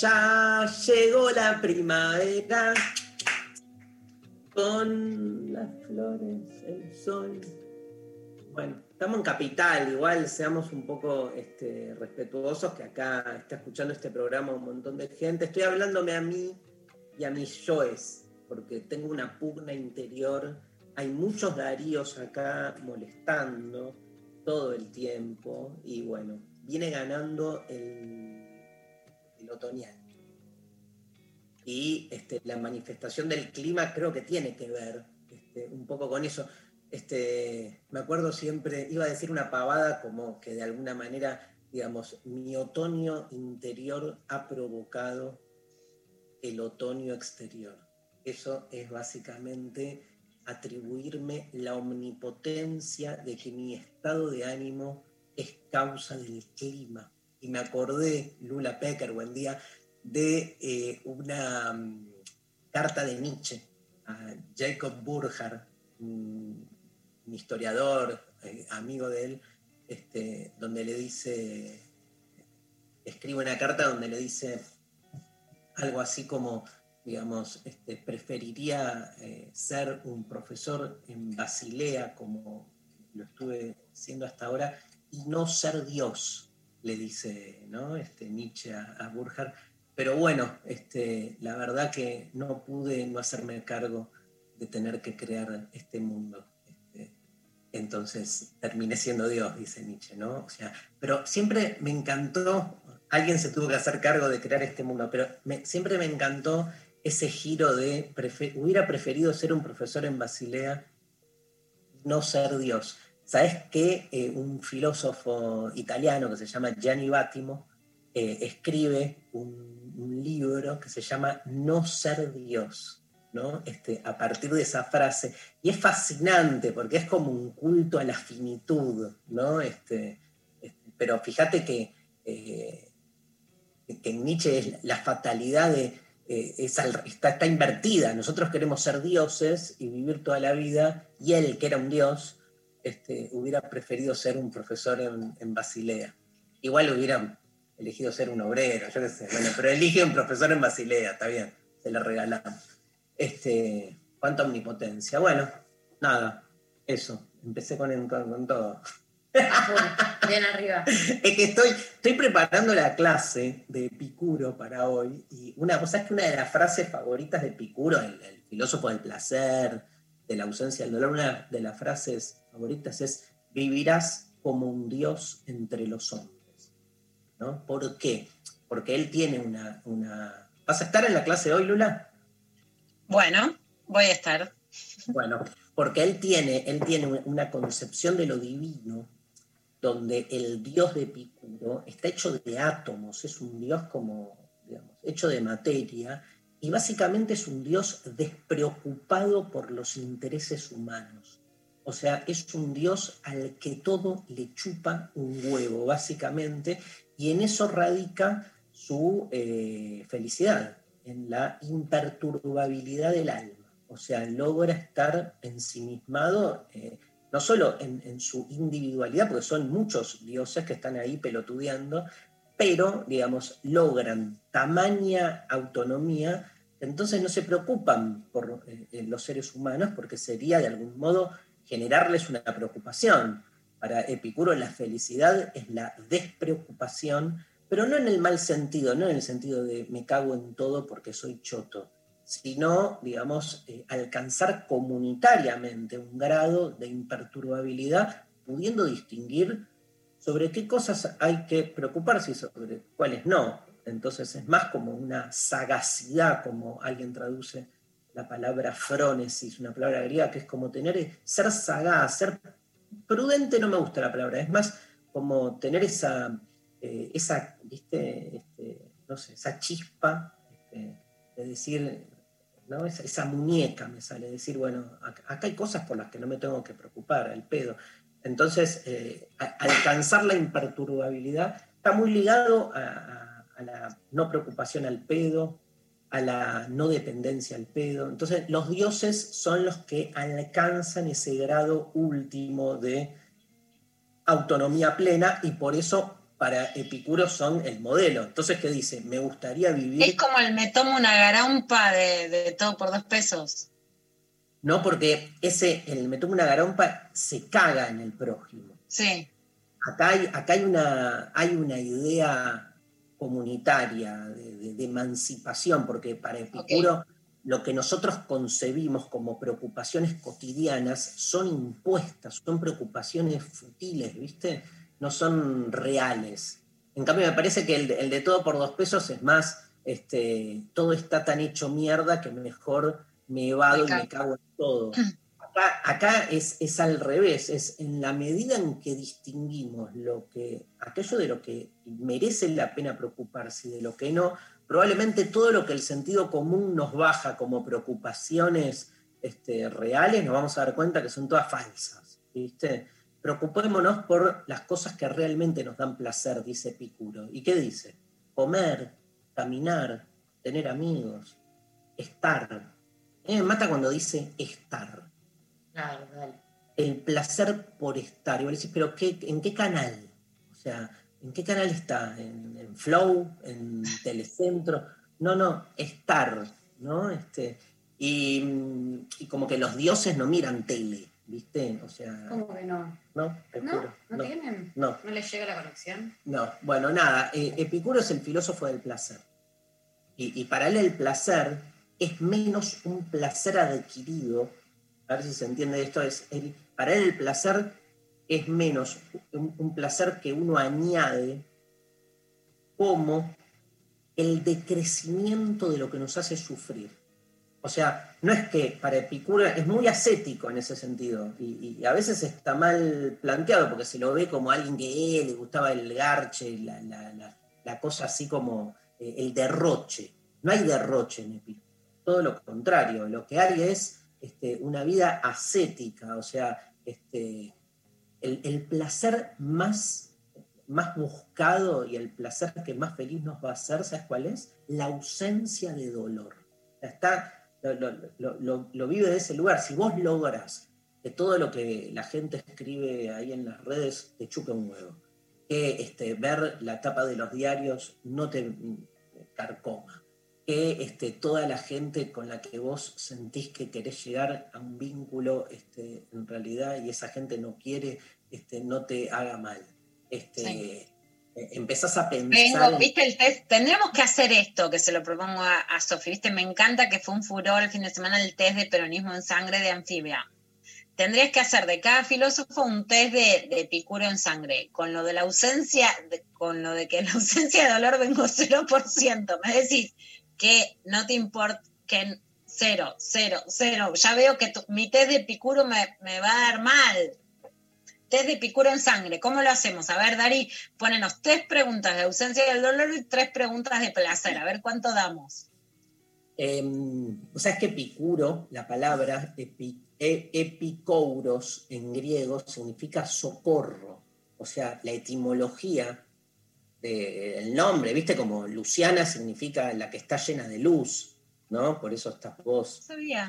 ya llegó la primavera con las flores, el sol. Bueno, estamos en capital, igual seamos un poco este, respetuosos, que acá está escuchando este programa un montón de gente. Estoy hablándome a mí y a mis yoes, porque tengo una pugna interior. Hay muchos Daríos acá molestando todo el tiempo y bueno, viene ganando el, el otoñal. Y este, la manifestación del clima creo que tiene que ver este, un poco con eso. Este, me acuerdo siempre, iba a decir una pavada como que de alguna manera, digamos, mi otoño interior ha provocado el otoño exterior. Eso es básicamente atribuirme la omnipotencia de que mi estado de ánimo es causa del clima. Y me acordé, Lula Pecker, buen día, de eh, una um, carta de Nietzsche a Jacob Burckhardt, un, un historiador, eh, amigo de él, este, donde le dice, escribe una carta donde le dice algo así como, digamos, este, preferiría eh, ser un profesor en Basilea, como lo estuve siendo hasta ahora, y no ser Dios, le dice ¿no? este, Nietzsche a, a. Pero bueno, este, la verdad que no pude no hacerme cargo de tener que crear este mundo. Este, entonces terminé siendo Dios, dice Nietzsche, ¿no? O sea, pero siempre me encantó, alguien se tuvo que hacer cargo de crear este mundo, pero siempre me encantó ese giro de, prefer, hubiera preferido ser un profesor en Basilea, no ser Dios. ¿Sabes qué? Eh, un filósofo italiano que se llama Gianni Battimo eh, escribe un, libro que se llama No ser Dios, ¿no? Este, a partir de esa frase. Y es fascinante porque es como un culto a la finitud, ¿no? Este, este, pero fíjate que, eh, que en Nietzsche es la fatalidad es está invertida. Nosotros queremos ser dioses y vivir toda la vida, y él, que era un dios, este, hubiera preferido ser un profesor en, en, Basilea. Igual hubiera elegido ser un obrero, yo qué sé. Bueno, pero elige un profesor en Basilea, está bien, se le regalamos. Este, cuánta omnipotencia. Bueno, nada, eso. Empecé con, con, con todo. Bien arriba. Es que estoy, estoy preparando la clase de Epicuro para hoy. Y una cosa es que una de las frases favoritas de Epicuro, el, el filósofo del placer, de la ausencia del dolor, una de las frases favoritas es vivirás como un dios entre los hombres. ¿no? ¿Por qué? Porque él tiene una, una... ¿Vas a estar en la clase hoy, Lula? Bueno, voy a estar. Bueno, porque él tiene, él tiene una concepción de lo divino donde el dios de Epicuro está hecho de átomos, es un dios como, digamos, hecho de materia, y básicamente es un dios despreocupado por los intereses humanos. O sea, es un dios al que todo le chupa un huevo, básicamente, y en eso radica su eh, felicidad, en la imperturbabilidad del alma. O sea, logra estar ensimismado, eh, no solo en, su individualidad, porque son muchos dioses que están ahí pelotudeando, pero, digamos, logran tamaña autonomía, entonces no se preocupan por eh, los seres humanos, porque sería de algún modo generarles una preocupación. Para Epicuro la felicidad es la despreocupación, pero no en el mal sentido, no en el sentido de me cago en todo porque soy choto, sino, digamos, eh, alcanzar comunitariamente un grado de imperturbabilidad, pudiendo distinguir sobre qué cosas hay que preocuparse y sobre cuáles no. Entonces es más como una sagacidad, como alguien traduce la palabra frónesis, una palabra griega que es como tener, ser sagaz, ser prudente, no me gusta la palabra, es más como tener esa, eh, esa, ¿viste? Este, no sé, esa chispa este, de decir, ¿no? Esa, muñeca me sale, decir, bueno, acá hay cosas por las que no me tengo que preocupar, el pedo. Entonces, eh, alcanzar la imperturbabilidad está muy ligado a la no preocupación al pedo, a la no dependencia al pedo. Entonces, los dioses son los que alcanzan ese grado último de autonomía plena y por eso para Epicuro son el modelo. Entonces, ¿qué dice? Me gustaría vivir... Es como el me tomo una garompa de, todo por dos pesos. No, porque ese, el me tomo una garompa se caga en el prójimo. Sí. Acá hay, acá hay, una, hay una idea comunitaria, de, emancipación, porque para Epicuro lo que nosotros concebimos como preocupaciones cotidianas son impuestas, son preocupaciones futiles, ¿viste? No son reales. En cambio, me parece que el, de todo por dos pesos es más, este, todo está tan hecho mierda que mejor me evado y me cago en todo. acá, es, es, al revés, es en la medida en que distinguimos lo que, aquello de lo que merece la pena preocuparse y de lo que no, probablemente todo lo que el sentido común nos baja como preocupaciones este, reales, nos vamos a dar cuenta que son todas falsas. ¿viste? Preocupémonos por las cosas que realmente nos dan placer, dice Epicuro. ¿Y qué dice? Comer, caminar, tener amigos, estar. me mata cuando dice estar el placer por estar. Y vos decís, pero qué, ¿en qué canal? O sea, ¿en qué canal está? ¿En, Flow? ¿En Telecentro? No, no, estar, ¿no? Este, y, como que los dioses no miran tele, ¿viste? O sea. ¿Cómo que no? No, ¿No? ¿No, tienen? No. ¿No les llega la conexión? No, bueno, nada. Eh, Epicuro es el filósofo del placer. Y, y para él el placer es menos un placer adquirido a ver si se entiende esto, es para él el placer es menos un, placer que uno añade como el decrecimiento de lo que nos hace sufrir. O sea, no es que para Epicuro es muy ascético en ese sentido y, a veces está mal planteado porque se lo ve como alguien que le gustaba el garche, la, cosa así como eh, el derroche. No hay derroche en Epicuro, todo lo contrario, lo que hay es este, una vida ascética, o sea, este, el, placer más, más buscado y el placer que más feliz nos va a hacer, ¿sabes cuál es? La ausencia de dolor. Está, lo, vive de ese lugar. Si vos logras que todo lo que la gente escribe ahí en las redes te chupe un huevo, que este, ver la tapa de los diarios no te carcoma, que este, toda la gente con la que vos sentís que querés llegar a un vínculo este, en realidad y esa gente no quiere, este, no te haga mal. Este, eh, Empezás a pensar. Vengo, viste el test, tendremos que hacer esto, que se lo propongo a, a Sofi, viste, me encanta que fue un furor el fin de semana el test de peronismo en sangre de anfibia. Tendrías que hacer de cada filósofo un test de, de Epicuro en sangre, con lo de la ausencia, con lo de que la ausencia de dolor vengo 0%. Me decís, que no te importa, que cero, cero, cero. Ya veo que mi test de Epicuro me, va a dar mal. Test de Epicuro en sangre, ¿cómo lo hacemos? A ver, Dari, ponenos tres preguntas de ausencia del dolor y tres preguntas de placer. A ver cuánto damos. Em, o sea, es que Epicuro, la palabra epi, e, epicouros en griego significa socorro. O sea, la etimología el nombre, ¿viste? Como Luciana significa la que está llena de luz, ¿no? Por eso estás vos. Sabía.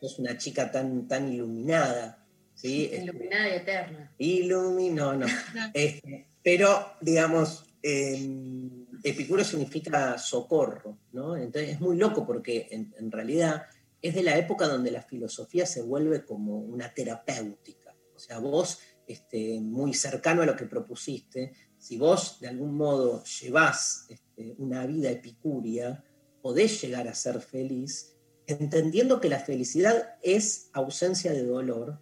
Sos, una chica tan, tan iluminada. ¿sí? Este, iluminada y eterna. Ilumino, no. Este, pero, digamos, em, Epicuro significa socorro, ¿no? Entonces es muy loco porque en, realidad es de la época donde la filosofía se vuelve como una terapéutica. O sea, vos, este, muy cercano a lo que propusiste, si vos de algún modo llevás este, una vida epicúrea, podés llegar a ser feliz entendiendo que la felicidad es ausencia de dolor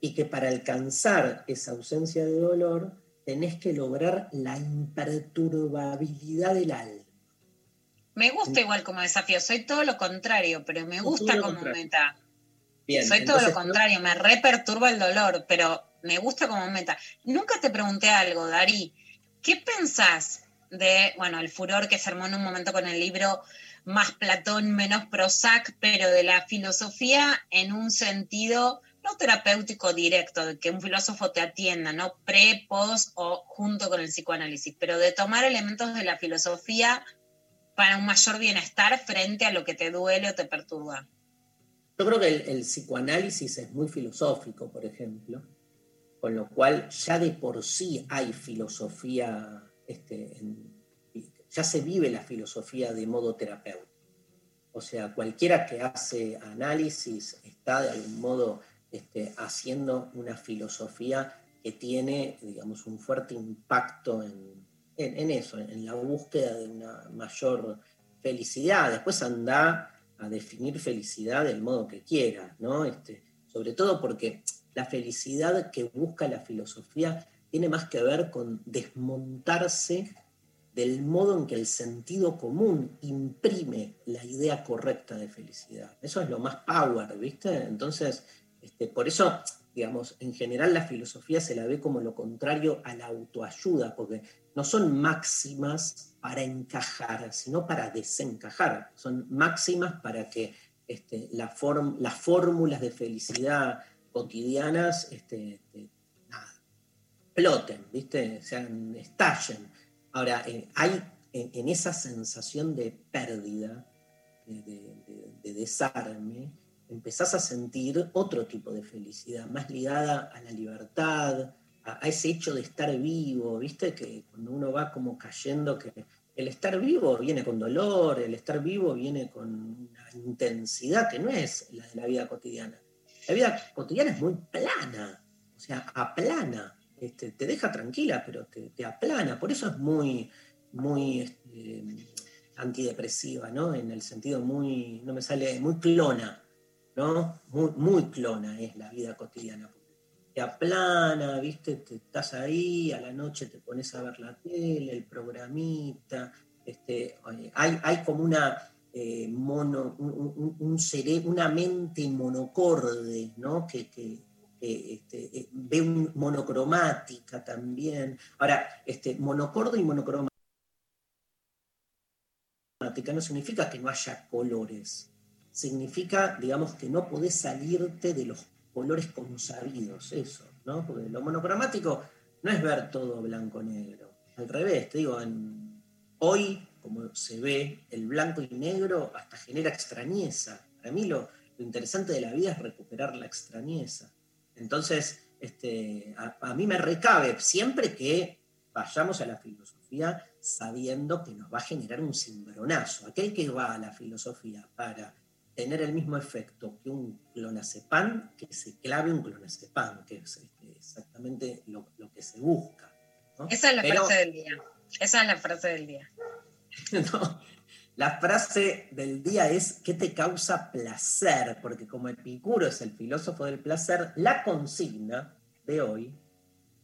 y que para alcanzar esa ausencia de dolor tenés que lograr la imperturbabilidad del alma. Me gusta igual como desafío, soy todo lo contrario, pero me gusta como meta. soy todo lo contrario, me reperturba el dolor, pero me gusta como meta. Nunca te pregunté algo, Dari. ¿Qué pensás de, bueno, el furor que se armó en un momento con el libro más Platón, menos Prozac, pero de la filosofía en un sentido no terapéutico directo, de que un filósofo te atienda, no pre, post o junto con el psicoanálisis, pero de tomar elementos de la filosofía para un mayor bienestar frente a lo que te duele o te perturba. Yo creo que el, psicoanálisis es muy filosófico, por ejemplo, con lo cual ya de por sí hay filosofía, este, ya se vive la filosofía de modo terapéutico. O sea, cualquiera que hace análisis está de algún modo este, haciendo una filosofía que tiene, digamos, un fuerte impacto en, eso, en la búsqueda de una mayor felicidad. Después anda a definir felicidad del modo que quiera, ¿no? Este, sobre todo porque la felicidad que busca la filosofía tiene más que ver con desmontarse del modo en que el sentido común imprime la idea correcta de felicidad. Eso es lo más power, ¿viste? Entonces, este, por eso, digamos, en general la filosofía se la ve como lo contrario a la autoayuda, porque no son máximas para encajar, sino para desencajar. Son máximas para que este, las fórmulas de felicidad cotidianas este, exploten, ¿viste? Sean, estallen. Ahora, eh, hay en, esa sensación de pérdida, de desarme, empezás a sentir otro tipo de felicidad, más ligada a la libertad, a, ese hecho de estar vivo, ¿viste? Que cuando uno va como cayendo, que el estar vivo viene con dolor, el estar vivo viene con una intensidad que no es la de la vida cotidiana. La vida cotidiana es muy plana, o sea, aplana, este, te deja tranquila, pero te, aplana, por eso es muy, muy este, antidepresiva, ¿no? En el sentido muy, no me sale, muy clona. ¿no? Muy, muy clona es la vida cotidiana. Te aplana, ¿viste? Te, estás ahí, a la noche te pones a ver la tele, el programita, este, hay, hay como una, eh, mono, un, un, una mente monocorde, ¿no? Que, este, eh, ve monocromática también. Ahora, este, monocorde y monocromática no significa que no haya colores significa, digamos, que no podés salirte de los colores consabidos, eso, ¿no? Porque lo monocromático no es ver todo blanco-negro. Al revés, te digo, hoy, como se ve, el blanco y negro hasta genera extrañeza. Para mí lo, interesante de la vida es recuperar la extrañeza. Entonces, este, a, a mí me recabe siempre que vayamos a la filosofía sabiendo que nos va a generar un cimbronazo. Aquel que va a la filosofía para tener el mismo efecto que un clonazepam, que se clave un clonazepam, que es este, exactamente lo, que se busca. Esa es la frase del día. Esa es la frase del día. la frase del día es ¿qué te causa placer? Porque como Epicuro es el filósofo del placer, la consigna de hoy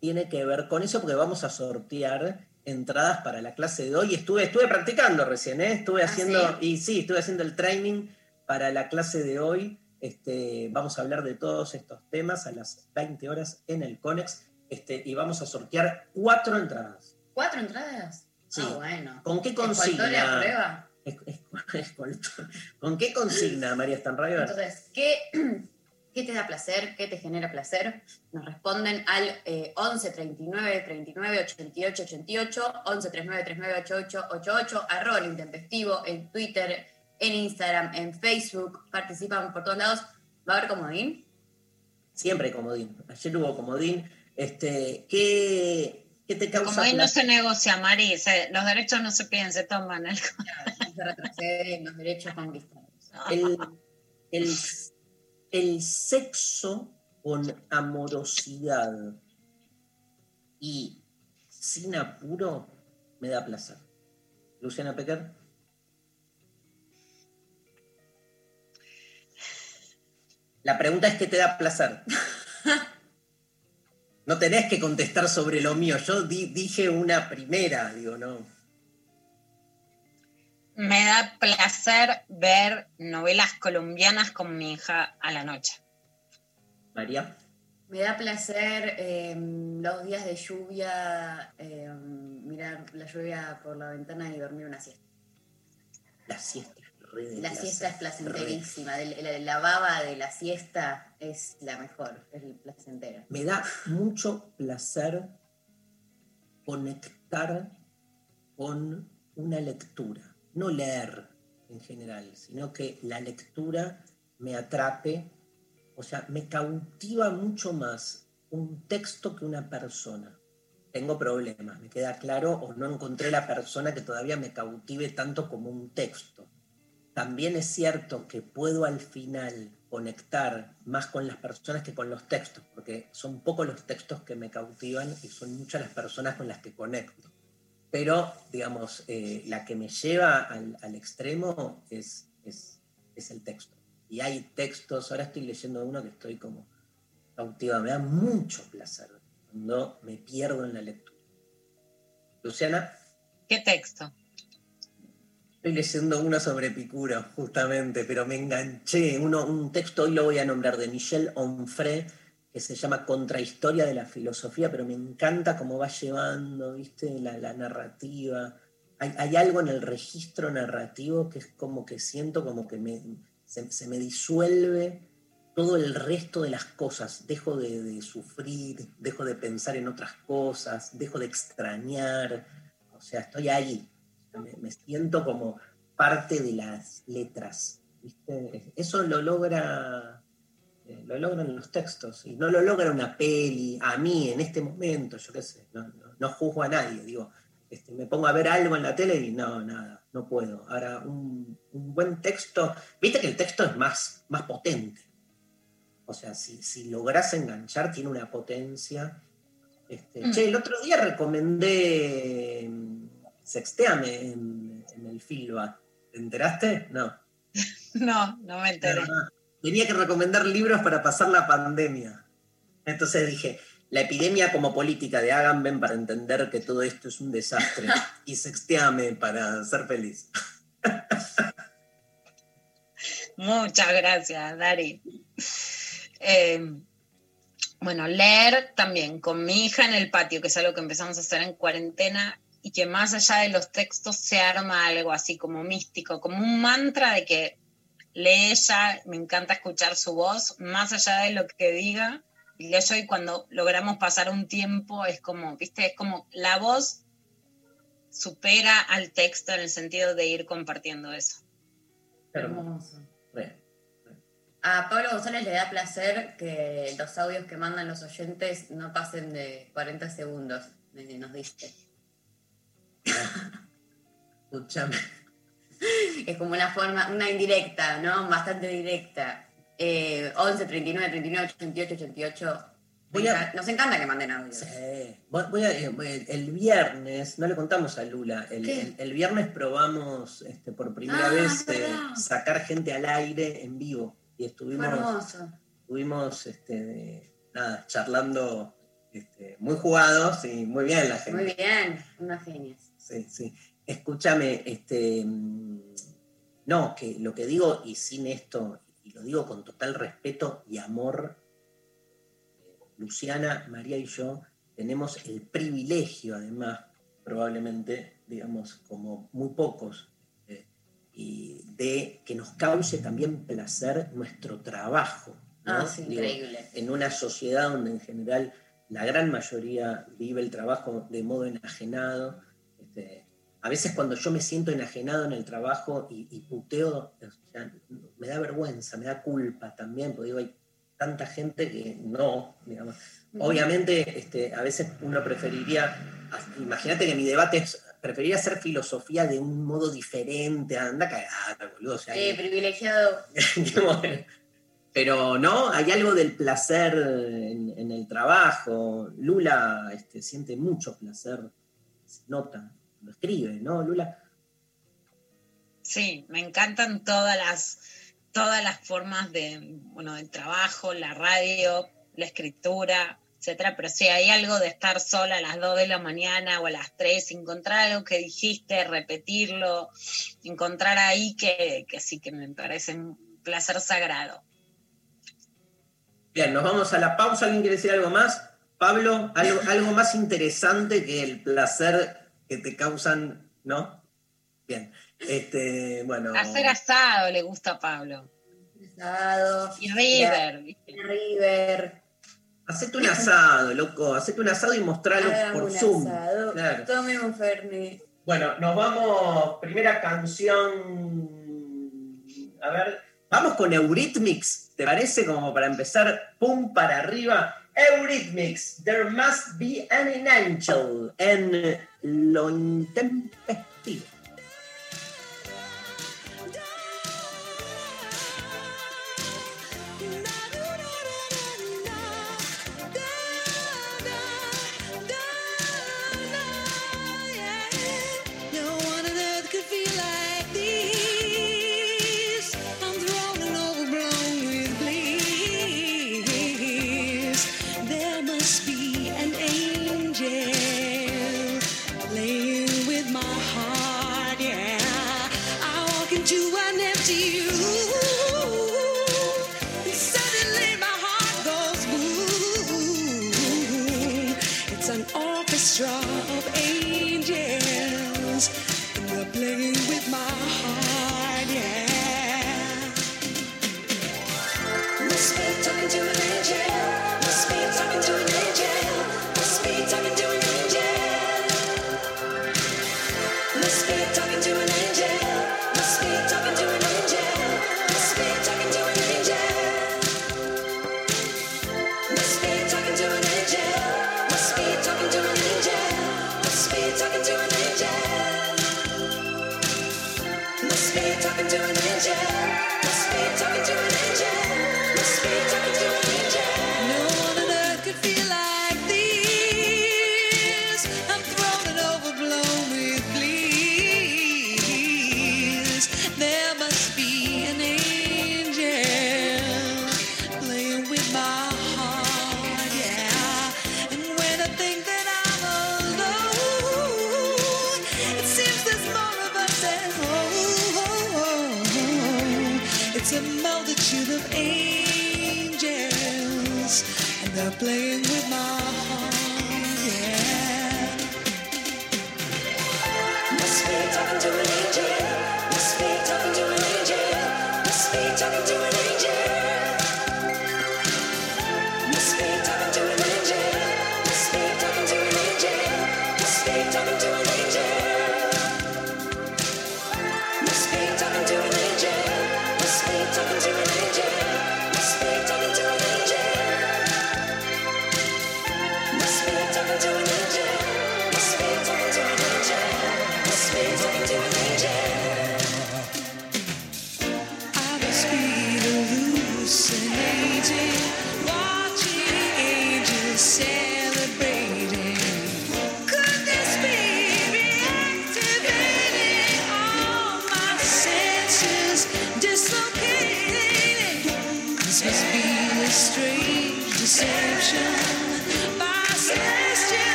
tiene que ver con eso porque vamos a sortear entradas para la clase de hoy. Estuve, estuve practicando recién, ¿eh? estuve ¿Ah, haciendo, y sí, estuve haciendo el training para la clase de hoy este, vamos a hablar de todos estos temas a las 20 horas en el CONEX este, y vamos a sortear cuatro entradas. ¿Cuatro entradas? Sí. Ah, bueno. ¿Con qué consigna? ¿Con qué consigna, María Stanrayo? Entonces, ¿qué, ¿qué, te da placer? ¿Qué te genera placer? Nos responden al 11 39 39 88 88, 11 39 39 88 88, arroba el intempestivo en Twitter, en Instagram, en Facebook, participan por todos lados. ¿Va a haber comodín? Siempre hay comodín. Ayer hubo comodín. Este, ¿qué, te causa? Comodín no se negocia, Mari. los derechos no se piden, se toman. El... se retroceden los derechos conquistados. El, el sexo con amorosidad y sin apuro me da placer. Luciana Pecker. La pregunta es qué te da placer. no tenés que contestar sobre lo mío. Yo dije una primera, digo, no. Me da placer ver novelas colombianas con mi hija a la noche. María. Me da placer em, los días de lluvia, em, mirar la lluvia por la ventana y dormir una siesta. La siesta La siesta es placenterísima. La, baba de la siesta es la mejor, es placentera. Me da mucho placer conectar con una lectura. No leer en general, sino que la lectura me atrape o sea, me cautiva mucho más un texto que una persona. Tengo problemas, me queda claro, o no encontré la persona que todavía me cautive tanto como un texto. También es cierto que puedo al final conectar más con las personas que con los textos, porque son pocos los textos que me cautivan y son muchas las personas con las que conecto. Pero, digamos, eh, la que me lleva al, extremo es, es el texto y hay textos, ahora estoy leyendo uno que estoy como cautiva, me da mucho placer cuando me pierdo en la lectura. Luciana. ¿Qué texto? Estoy leyendo uno sobre Epicuro, justamente, pero me enganché. Uno, un texto, hoy lo voy a nombrar, de Michel Onfray, que se llama Contrahistoria de la Filosofía, pero me encanta cómo va llevando, ¿viste? La, narrativa. Hay, algo en el registro narrativo que es como que siento como que me, se, me disuelve todo el resto de las cosas, dejo de, sufrir, dejo de pensar en otras cosas, dejo de extrañar, o sea, estoy ahí, me, siento como parte de las letras. Eso lo logra, eh, lo logran los textos, y no lo logra una peli, a mí en este momento, yo qué sé, no, juzgo a nadie, digo, este, me pongo a ver algo en la tele y no, nada, no puedo. Ahora, un, buen texto, viste que el texto es más, más potente. O sea, si, si logras enganchar, tiene una potencia. Este, mm. Che, el otro día recomendé Sexteame en, el Filba. ¿Te enteraste? No. no, no me enteré. tenía que recomendar libros para pasar la pandemia. Entonces dije, la epidemia como política de Agamben para entender que todo esto es un desastre y sexteame para ser feliz. Muchas gracias, Dari. Eh, bueno, leer también con mi hija en el patio, que es algo que empezamos a hacer en cuarentena y que más allá de los textos se arma algo así como místico, como un mantra de que lee ella, me encanta escuchar su voz, más allá de lo que diga, y eso y cuando logramos pasar un tiempo es como, viste, es como la voz supera al texto en el sentido de ir compartiendo eso. Hermoso. A Pablo González le da placer que los audios que mandan los oyentes no pasen de 40 segundos, nos dice. Escúchame. Es como una forma, una indirecta, ¿no? Bastante directa. 11, 39, 39, 88, 88. Nos encanta que manden audio. Sí. Voy a, eh, el viernes, no le contamos a Lula, el, viernes probamos este, por primera ah, vez eh, sacar gente al aire en vivo. Y estuvimos, estuvimos este, nada, charlando este, muy jugados y muy bien la gente. Muy bien, unas genias. Sí, sí. Escúchame, este, mm, no, que lo que digo, y sin esto, lo digo con total respeto y amor, Luciana, María y yo tenemos el privilegio, además, probablemente, digamos, como muy pocos, eh, y de que nos cause también placer nuestro trabajo. Ah, increíble. En una sociedad donde en general la gran mayoría vive el trabajo de modo enajenado, a veces cuando yo me siento enajenado en el trabajo y, puteo, me da vergüenza, me da culpa también, porque digo, hay tanta gente que no, digamos. Obviamente, este, a veces uno preferiría, imagínate que mi debate es, preferiría hacer filosofía de un modo diferente, anda cagada, boludo. O privilegiado. Pero no, hay algo del placer en, el trabajo. Lula este, siente mucho placer, se nota lo escribe, ¿no, Lula? Sí, me encantan todas las, todas las formas de, bueno, del trabajo, la radio, la escritura, etcétera, pero sí, hay algo de estar sola a las 2 de la mañana o a las 3, encontrar algo que dijiste, repetirlo, encontrar ahí que, que sí que me parece un placer sagrado. Bien, nos vamos a la pausa. ¿Alguien quiere decir algo más? Pablo, algo, algo más interesante que el placer que te causan, ¿no? Bien. Este, bueno. Hacer asado le gusta a Pablo. Asado. Y River. Y River. Hacete un asado, loco. Hacete un asado y mostralo por un Zoom. Asado. Claro. Un. Bueno, nos vamos. Primera canción. A ver, vamos con Eurythmics. ¿Te parece como para empezar? Pum para arriba. Eurythmics, there must be an angel and lo intempestivo.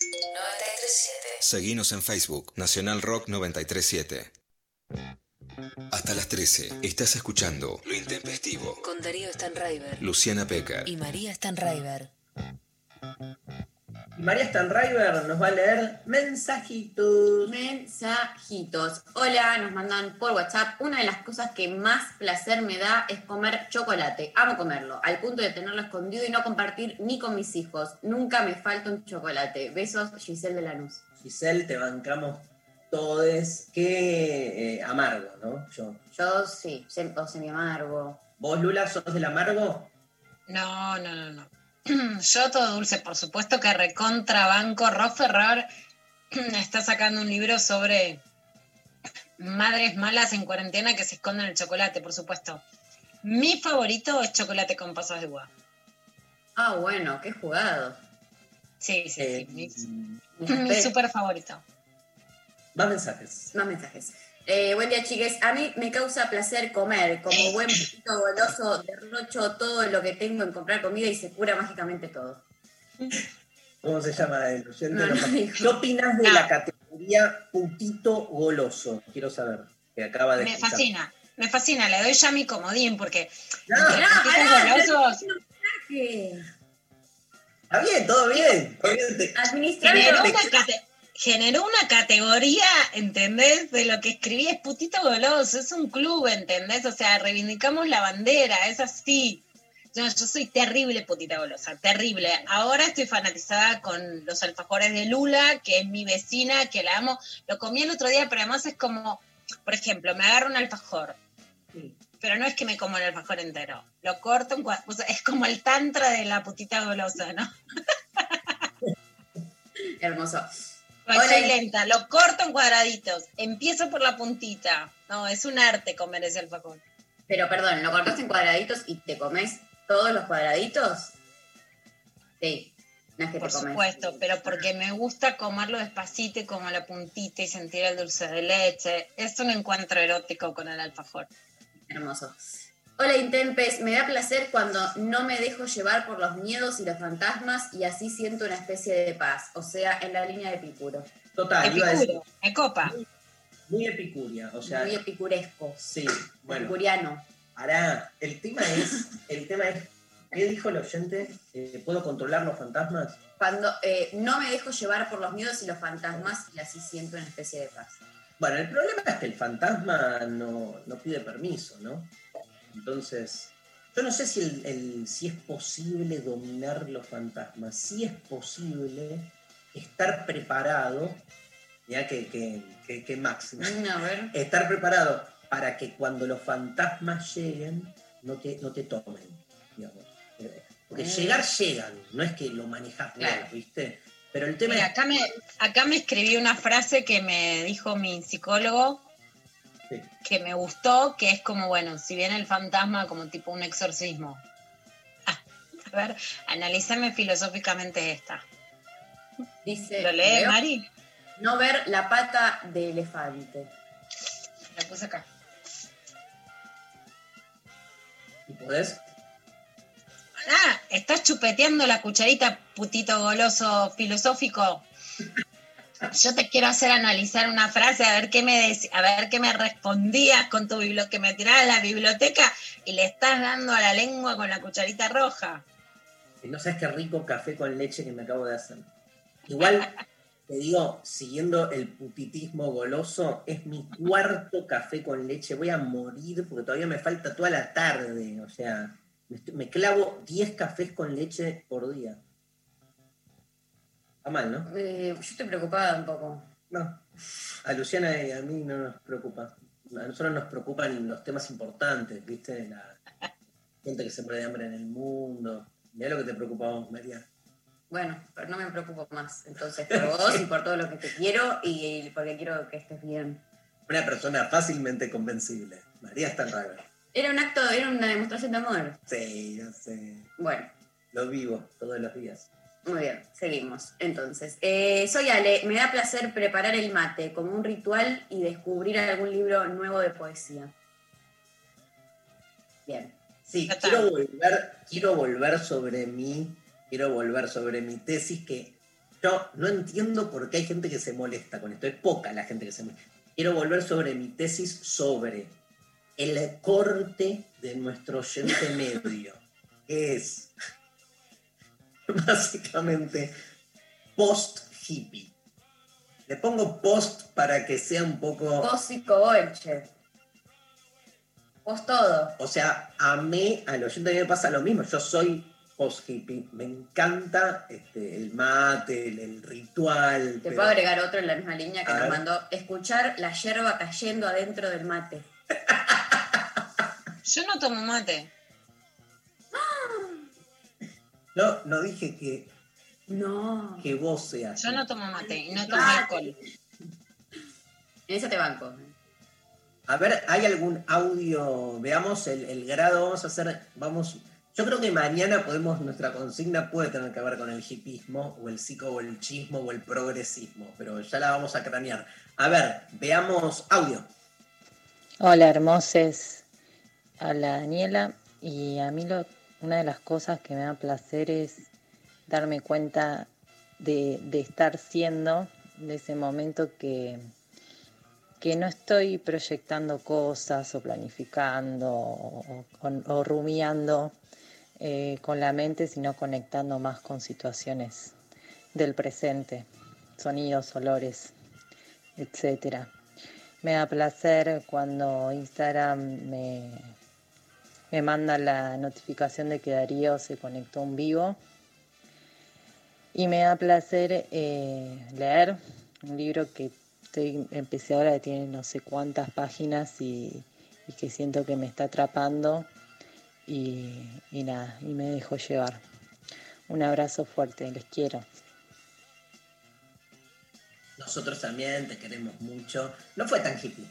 937. Seguinos en Facebook, Nacional Rock 937. Hasta las 13, estás escuchando Lo Intempestivo. Con Darío Stanraiver. Luciana Pecker. Y María Stanraiver. Y María Stanriver nos va a leer mensajitos. Mensajitos. Hola, nos mandan por WhatsApp. Una de las cosas que más placer me da es comer chocolate. Amo comerlo, al punto de tenerlo escondido y no compartir ni con mis hijos. Nunca me falta un chocolate. Besos, Giselle de Lanús. Giselle, te bancamos todes. Qué eh, amargo, ¿no? Yo. Yo sí, o semi amargo. ¿Vos, Lula, sos del amargo? No, no, no, no. Yo todo dulce, por supuesto que recontrabanco. Ross Ferrer está sacando un libro sobre madres malas en cuarentena que se esconden el chocolate, por supuesto. Mi favorito es chocolate con pasas de uva. Ah, bueno, qué jugado. Sí, sí, Eh, sí. Mi, Me mi espero. súper favorito. Más mensajes. Más mensajes. Eh, buen día, chiques. A mí me causa placer comer. Como buen poquito goloso, derrocho todo lo que tengo en comprar comida y se cura mágicamente todo. ¿Cómo se llama el? No, no No, dijo. ¿Qué opinas de No. la categoría putito goloso? Quiero saber. Que acaba de Me escuchar. fascina, me fascina. Le doy ya mi comodín porque No, golosos. Está bien, todo bien. Administrar generó una, categoría, ¿entendés? De lo que escribí es putito goloso, es un club, ¿entendés? O sea, reivindicamos la bandera, es así. Yo, yo soy terrible putita golosa, terrible. Ahora estoy fanatizada con los alfajores de Lula, que es mi vecina, que la amo. Lo comí el otro día, pero además es como, por ejemplo, me agarro un alfajor, Sí. pero no es que me como el alfajor entero. Lo corto en o sea, es como el tantra de la putita golosa, ¿no? Hermoso. Ay, Hola. soy lenta, lo corto en cuadraditos, empiezo por la puntita. No, es un arte comer ese alfajor. Pero perdón, ¿lo cortaste en cuadraditos y te comes todos los cuadraditos? Sí. No es que Por te comes. supuesto, pero porque me gusta comerlo despacito y como la puntita y sentir el dulce de leche. Es un encuentro erótico con el alfajor. Hermoso. Hola Intempes, me da placer cuando no me dejo llevar por los miedos y los fantasmas y así siento una especie de paz, o sea, en la línea de Epicuro. Total, iba a decir. Epicuro, me copa. Muy epicuria. O sea, Muy epicuresco, sí. Bueno, epicuriano. ahora, el tema es. El tema es. ¿Qué dijo el oyente? Eh, ¿Puedo controlar los fantasmas? Cuando eh, no me dejo llevar por los miedos y los fantasmas y así siento una especie de paz. Bueno, el problema es que el fantasma no, no pide permiso, ¿no? Entonces, yo no sé si, el, el- si es posible dominar los fantasmas. Si es posible estar preparado, ya que, que, que, que máximo, Mm, A ver. estar preparado para que cuando los fantasmas lleguen no te, no te tomen, digamos. Eh, Porque Mm. llegar, llegan, no es que lo manejas Claro. ¿viste? Pero el tema Mira, es... acá me, acá me escribí una frase que me dijo mi psicólogo Sí. que me gustó, que es como, bueno, si viene el fantasma como tipo un exorcismo. Ah, a ver, analízame filosóficamente esta. Dice, ¿Lo lees, Leo, Mari? no ver la pata de elefante. La puse acá. ¿Y podés? Ah, estás chupeteando la cucharita, putito goloso filosófico. Yo te quiero hacer analizar una frase, a ver qué me a ver qué me respondías con tu biblioteca, que me tirabas a la biblioteca y le estás dando a la lengua con la cucharita roja. Y no sabes qué rico café con leche que me acabo de hacer. Igual, te digo, siguiendo el putitismo goloso, es mi cuarto café con leche. Voy a morir porque todavía me falta toda la tarde. O sea, me clavo 10 cafés con leche por día. Está mal, ¿no? Eh, yo estoy preocupada un poco. No. A Luciana y a mí no nos preocupa. A nosotros nos preocupan los temas importantes, ¿viste? La- gente que se muere de hambre en el mundo. Mira lo que te preocupamos, María. Bueno, pero no me preocupo más. Entonces, por vos y por todo lo que te quiero y porque quiero que estés bien. Una persona fácilmente convencible. María Stanriver. Era un acto, era una demostración de amor. Sí, ya sé. Bueno, Lo vivo todos los días. Muy bien, seguimos. Entonces, eh, soy Ale, me da placer preparar el mate como un ritual y descubrir algún libro nuevo de poesía. Bien. Sí, quiero volver, quiero volver sobre mí, quiero volver sobre mi tesis que yo no entiendo por qué hay gente que se molesta con esto. Es poca la gente que se molesta. Quiero volver sobre mi tesis sobre el corte de nuestro oyente medio, que es básicamente post-hippie. Le pongo post para que sea un poco... Vos psicobolche. Vos todo. O sea, a mí, al oyente me pasa lo mismo. Yo soy post-hippie. Me encanta este, el mate, el, el ritual. Te pero- puedo agregar otro en la misma línea que A nos ver. mandó. Escuchar la yerba cayendo adentro del mate. Yo no tomo mate. No, no dije que, No. que vos seas. Yo no tomo mate y no tomo Ah. alcohol. En ese te banco. A ver, ¿hay algún audio? Veamos el, el grado. Vamos a hacer. Vamos. Yo creo que mañana podemos, nuestra consigna puede tener que ver con el hipismo, o el psicobolchismo, o el progresismo, pero ya la vamos a cranear. A ver, veamos audio. Hola hermoses, habla Daniela y a mí lo- una de las cosas que me da placer es darme cuenta de, estar siendo, de ese momento que, que no estoy proyectando cosas o planificando o, rumiando eh, con la mente, sino conectando más con situaciones del presente, sonidos, olores, etcétera. Me da placer cuando Instagram me, me manda la notificación de que Darío se conectó en vivo. Y me da placer eh, leer un libro que estoy, empecé ahora, que tiene no sé cuántas páginas y, que siento que me está atrapando. Y, nada, y me dejo llevar. Un abrazo fuerte, les quiero. Nosotros también te queremos mucho. No fue tan hippie.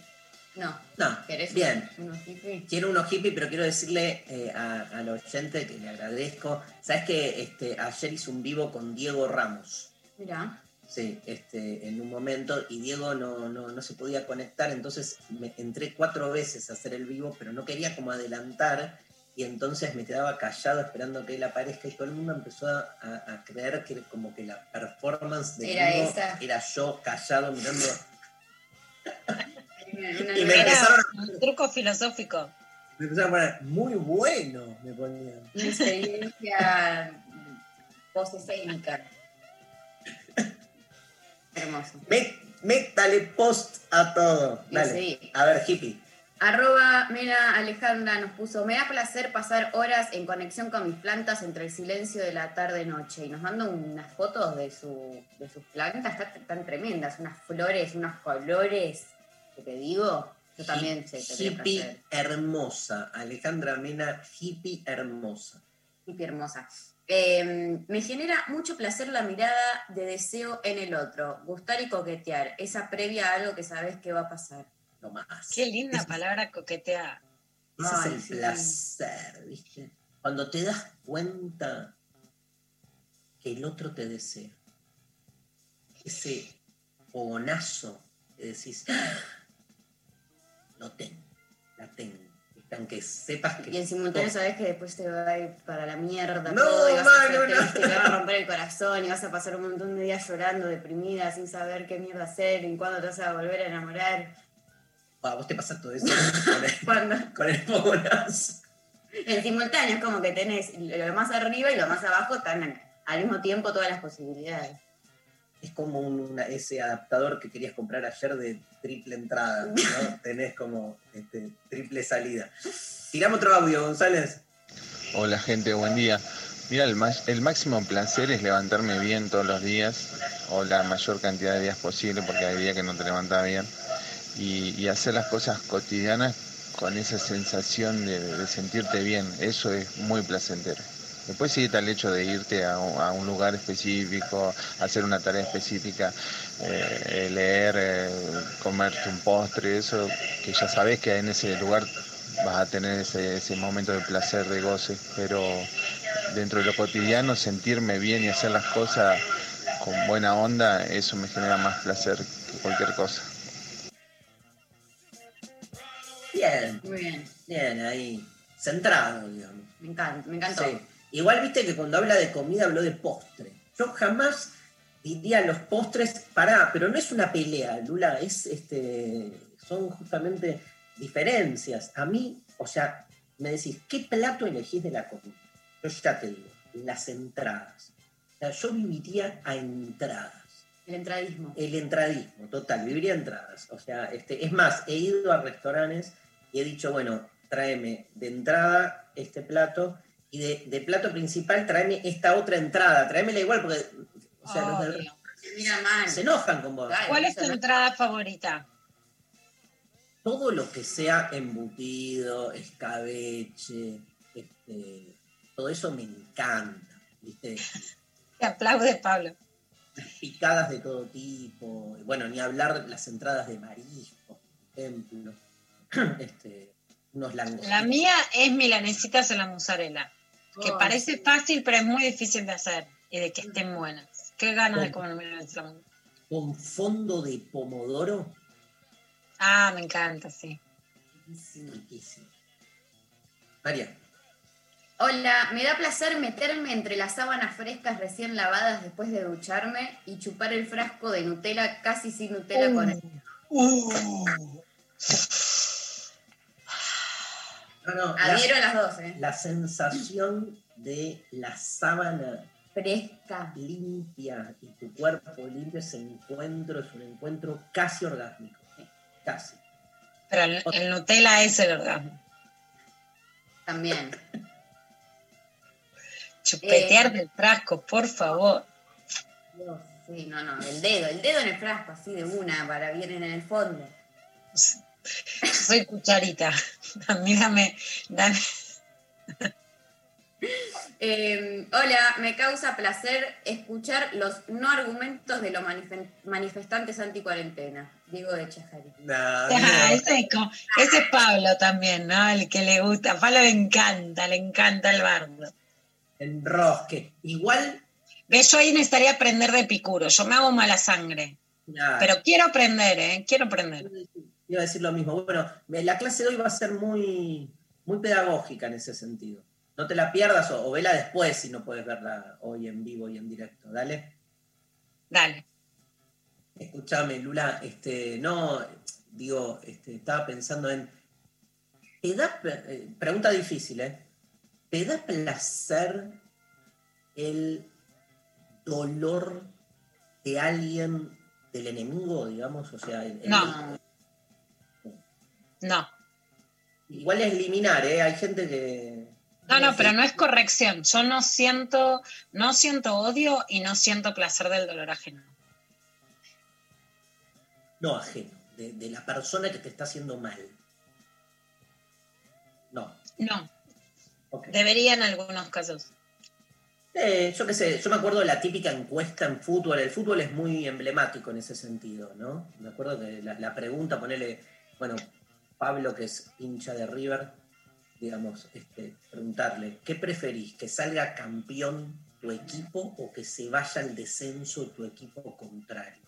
No. No, ¿Querés bien. unos hippies? Quiero unos hippies, pero quiero decirle eh, a- al oyente que le agradezco. Sabes que este, ayer hice un vivo con Diego Ramos. Mirá. Sí, este, en un momento, y Diego no, no, no se podía conectar, entonces me entré cuatro veces a hacer el vivo, pero no quería como adelantar, y entonces me quedaba callado esperando que él aparezca, y todo el mundo empezó a, creer que como que la performance de Era vivo esa. era yo callado mirando. Una- Y me empezaron un truco filosófico. Me empezaron a poner, muy bueno, me ponían. una experiencia post-escénica. Hermoso. Me- Métale post a todo. Dale. sí. A ver, hippie. Arroba Mira Alejandra nos puso, me da placer pasar horas en conexión con mis plantas entre el silencio de la tarde-noche. Y nos manda unas fotos de, su, de sus plantas tan, tan tremendas, unas flores, unos colores, que te digo, yo también sé, Hippie placer. hermosa. Alejandra Mena, hippie hermosa. Hippie hermosa. Eh, me genera mucho placer la mirada de deseo en el otro, gustar y coquetear, esa previa a algo que sabes que va a pasar. No más. Qué linda palabra coquetear. Ese Ay, es el sí. placer, ¿viste? Cuando te das cuenta que el otro te desea. Ese fogonazo que decís, "Ah, lo tengo, la tengo. Aunque sepas que... Y en simultáneo sabes que después te va a ir para la mierda No, todo y vas mano, a no. te va a romper el corazón y vas a pasar un montón de días llorando, deprimida, sin saber qué mierda hacer y cuándo te vas a volver a enamorar. Ah, vos te pasas todo eso con el, Cuando con el fogonazo. en simultáneo es como que tenés lo más arriba y lo más abajo están al mismo tiempo todas las posibilidades. Es como un- una- ese adaptador que querías comprar ayer de triple entrada, ¿no? Tenés como este, triple salida. Tiramos otro audio, González. Hola gente, buen día. Mira, el, más- el máximo placer es levantarme bien todos los días, o la mayor cantidad de días posible, porque hay días que no te levantas bien, y, y hacer las cosas cotidianas con esa sensación de, de sentirte bien. Eso es muy placentero. Después sí está el hecho de irte a, un- a un lugar específico, hacer una tarea específica, eh, leer, eh, comerte un postre, eso que ya sabes que en ese lugar vas a tener ese, ese momento de placer, de goce, pero dentro de lo cotidiano sentirme bien y hacer las cosas con buena onda, eso me genera más placer que cualquier cosa. Bien, Muy bien. bien, ahí. Centrado, digamos. Me encanta, me encantó. Sí. Igual viste que cuando habla de comida habló de postre. Yo jamás diría los postres, pará, pero no es una pelea, Lula, es este, son justamente diferencias. A mí, o sea, me decís, ¿qué plato elegís de la comida? Yo ya te digo, las entradas. O sea, yo viviría a entradas. El entradismo. El entradismo, total, viviría entradas. O sea, este, es más, he ido a restaurantes y he dicho, bueno, tráeme de entrada este plato y de, de plato principal tráeme esta otra entrada, tráemela igual porque o sea, los del- Obvio. Mira mal. se enojan con vos. ¿Cuál es tu no- entrada favorita? Todo lo que sea embutido, escabeche, este, todo eso me encanta. ¿viste? Te aplaude, Pablo. Las picadas de todo tipo, bueno, ni hablar de las entradas de marisco, por ejemplo. Este, unos langostinos. La mía es milanesitas a la mozzarella, que Oh, parece fácil, pero es muy difícil de hacer y de que estén buenas. Qué ganas de comer milanesitas a la mozzarella. con fondo de pomodoro, Ah, me encanta, sí. riquísimo. María, Hola, me da placer meterme entre las sábanas frescas recién lavadas después de ducharme y chupar el frasco de Nutella casi sin Nutella con el... no, no, Adhiero a la, las dos, ¿eh? la sensación de la sábana Fresca. limpia y tu cuerpo limpio, ese encuentro es un encuentro casi orgásmico. Casi. Pero el, el Nutella es el orgasmo. También. Chupetear Eh. del frasco, por favor. Dios, sí, no, no, el dedo, el dedo en el frasco, así de una, para bien en el fondo. Soy cucharita. Mírame, dame. Eh, hola, me causa placer escuchar los no argumentos de los manife- manifestantes anti-cuarentena. Diego de Chajarí. Ah, ese, es co- ese es Pablo también, ¿no? El que le gusta. A Pablo le encanta, le encanta el bardo. Enrosque. Igual, ¿Ves? Yo ahí necesitaría aprender de Picuro. Yo me hago mala sangre. Pero quiero aprender, ¿eh? Quiero aprender. Iba a decir lo mismo. Bueno, la clase de hoy va a ser muy, muy pedagógica en ese sentido. No te la pierdas o, o vela después si no puedes verla hoy en vivo y en directo. Dale. Dale. Escúchame, Lula, este, no, digo, este, estaba pensando en. ¿Te da, eh, pregunta difícil, ¿eh? ¿Te da placer el dolor de alguien, del enemigo, digamos? O sea, el- el- No. Igual es eliminar, ¿eh? Hay gente que. No, no, pero no es corrección. Yo no siento, no siento odio y no siento placer del dolor ajeno. No ajeno, de, de la persona que te está haciendo mal. No. No. Debería en algunos casos. Eh, yo qué sé, yo me acuerdo de la típica encuesta en fútbol. El fútbol es muy emblemático en ese sentido, ¿no? Me acuerdo que la, la pregunta, ponele, bueno, Pablo, que es hincha de River, digamos, este, preguntarle, ¿qué preferís? ¿Que salga campeón tu equipo o que se vaya al descenso tu equipo contrario?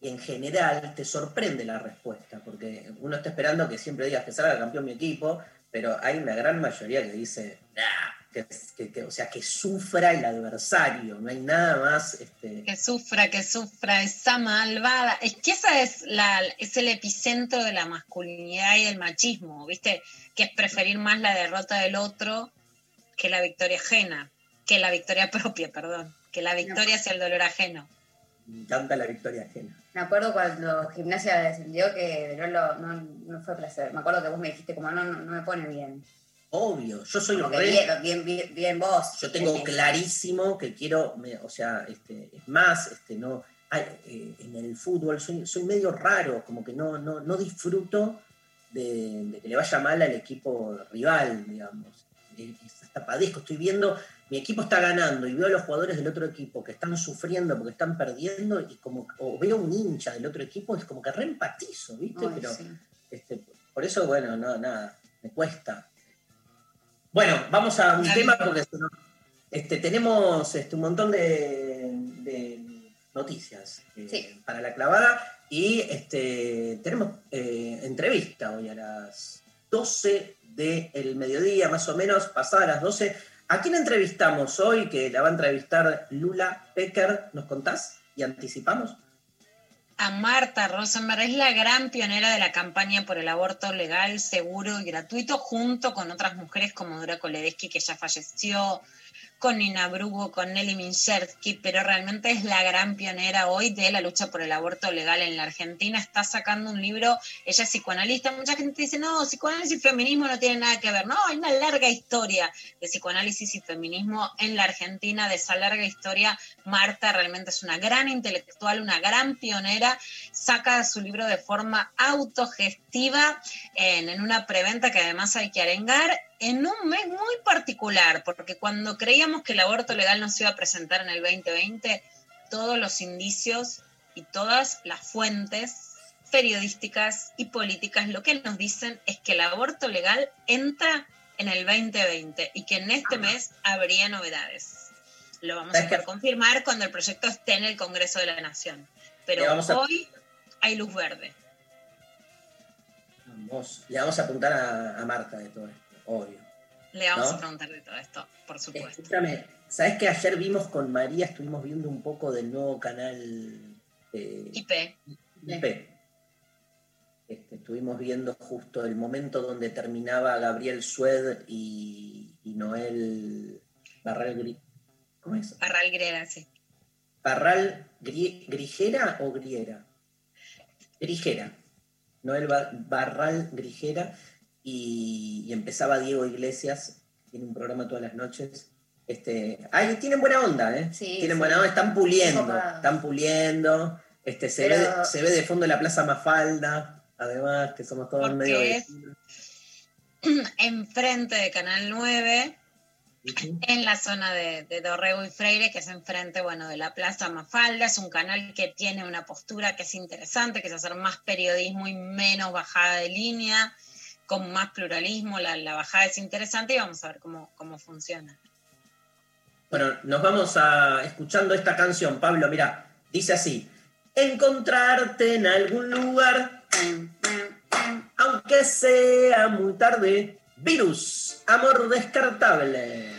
Y en general te sorprende la respuesta, porque uno está esperando que siempre digas que salga campeón mi equipo, pero hay una gran mayoría que dice, "Nah", que, que- que- o sea, que sufra el adversario, no hay nada más. Este, Que sufra, que sufra esa malvada. Es que esa es, la, es el epicentro de la masculinidad y del machismo, ¿viste? Que es preferir más la derrota del otro que la victoria ajena, que la victoria propia, perdón, que la victoria hacia el dolor ajeno. me encanta la victoria ajena. Me acuerdo cuando Gimnasia descendió que no, lo- no, no fue placer. Me acuerdo que vos me dijiste como no, no, no me pone bien. Obvio, yo soy re- bien, bien, bien, bien vos. yo tengo clarísimo que quiero, me- o sea, este, es más, este, no, hay, eh, en el fútbol soy, soy medio raro, como que no, no, no disfruto de, de que le vaya mal al equipo rival, digamos. Es hasta padezco, estoy viendo, mi equipo está ganando y veo a los jugadores del otro equipo que están sufriendo porque están perdiendo y como, o veo un hincha del otro equipo, es como que reempatizo, ¿viste? Ay, Pero sí. este, por eso, bueno, no, nada, me cuesta. Bueno, vamos a un tema porque este, tenemos este, un montón de, de noticias eh, Sí. para la clavada y este, tenemos eh, entrevista hoy a las 12 del mediodía, más o menos, pasadas las 12. ¿A quién entrevistamos hoy? Que la va a entrevistar Lula Pecker. ¿Nos contás y anticipamos? A Marta Rosenberg es la gran pionera de la campaña por el aborto legal, seguro y gratuito, junto con otras mujeres como Dora Koledesky, que ya falleció, con Nina Brugo, con Nelly Minshersky, pero realmente es la gran pionera hoy de la lucha por el aborto legal en la Argentina. Está sacando un libro, ella es psicoanalista, mucha gente dice, no, psicoanálisis y feminismo no tienen nada que ver. No, hay una larga historia de psicoanálisis y feminismo en la Argentina, de esa larga historia. Marta realmente es una gran intelectual, una gran pionera, saca su libro de forma autogestiva en, en una preventa que además hay que arengar en un mes muy particular, porque cuando creíamos que el aborto legal no se iba a presentar en el 2020, todos los indicios y todas las fuentes periodísticas y políticas lo que nos dicen es que el aborto legal entra en el 2020 y que en este mes habría novedades. Lo vamos a poder confirmar cuando el proyecto esté en el Congreso de la Nación. Pero a- hoy hay luz verde. Vamos, le vamos a apuntar a, a Marta de todo esto, obvio. Le vamos ¿No? a preguntar de todo esto, por supuesto. Escúchame, ¿sabes que ayer vimos con María, estuvimos viendo un poco del nuevo canal eh, IP. IP? Este, estuvimos viendo justo el momento donde terminaba Gabriel Sued y, y Noel Barral ¿Cómo es? Barral Grera, sí. ¿Barral Gri- Grijera o Griera? Grijera. Noel Ba- Barral Grijera y, y empezaba Diego Iglesias, tiene un programa todas las noches. Este, ay, tienen buena onda, ¿eh? Sí, tienen sí. buena onda, están puliendo, están puliendo. Este, se, Pero- ve, se ve de fondo la Plaza Mafalda, además, que somos todos medio. Enfrente de Canal 9, Ujú. en la zona de, de Dorrego y Freire, que es enfrente, bueno, de la Plaza Mafalda. Es un canal que tiene una postura que es interesante, que es hacer más periodismo y menos bajada de línea, con más pluralismo. La, bajada es interesante y vamos a ver cómo, cómo funciona. Bueno, nos vamos a escuchando esta canción, Pablo, mira, dice así, encontrarte en algún lugar, aunque sea muy tarde, virus, amor descartable.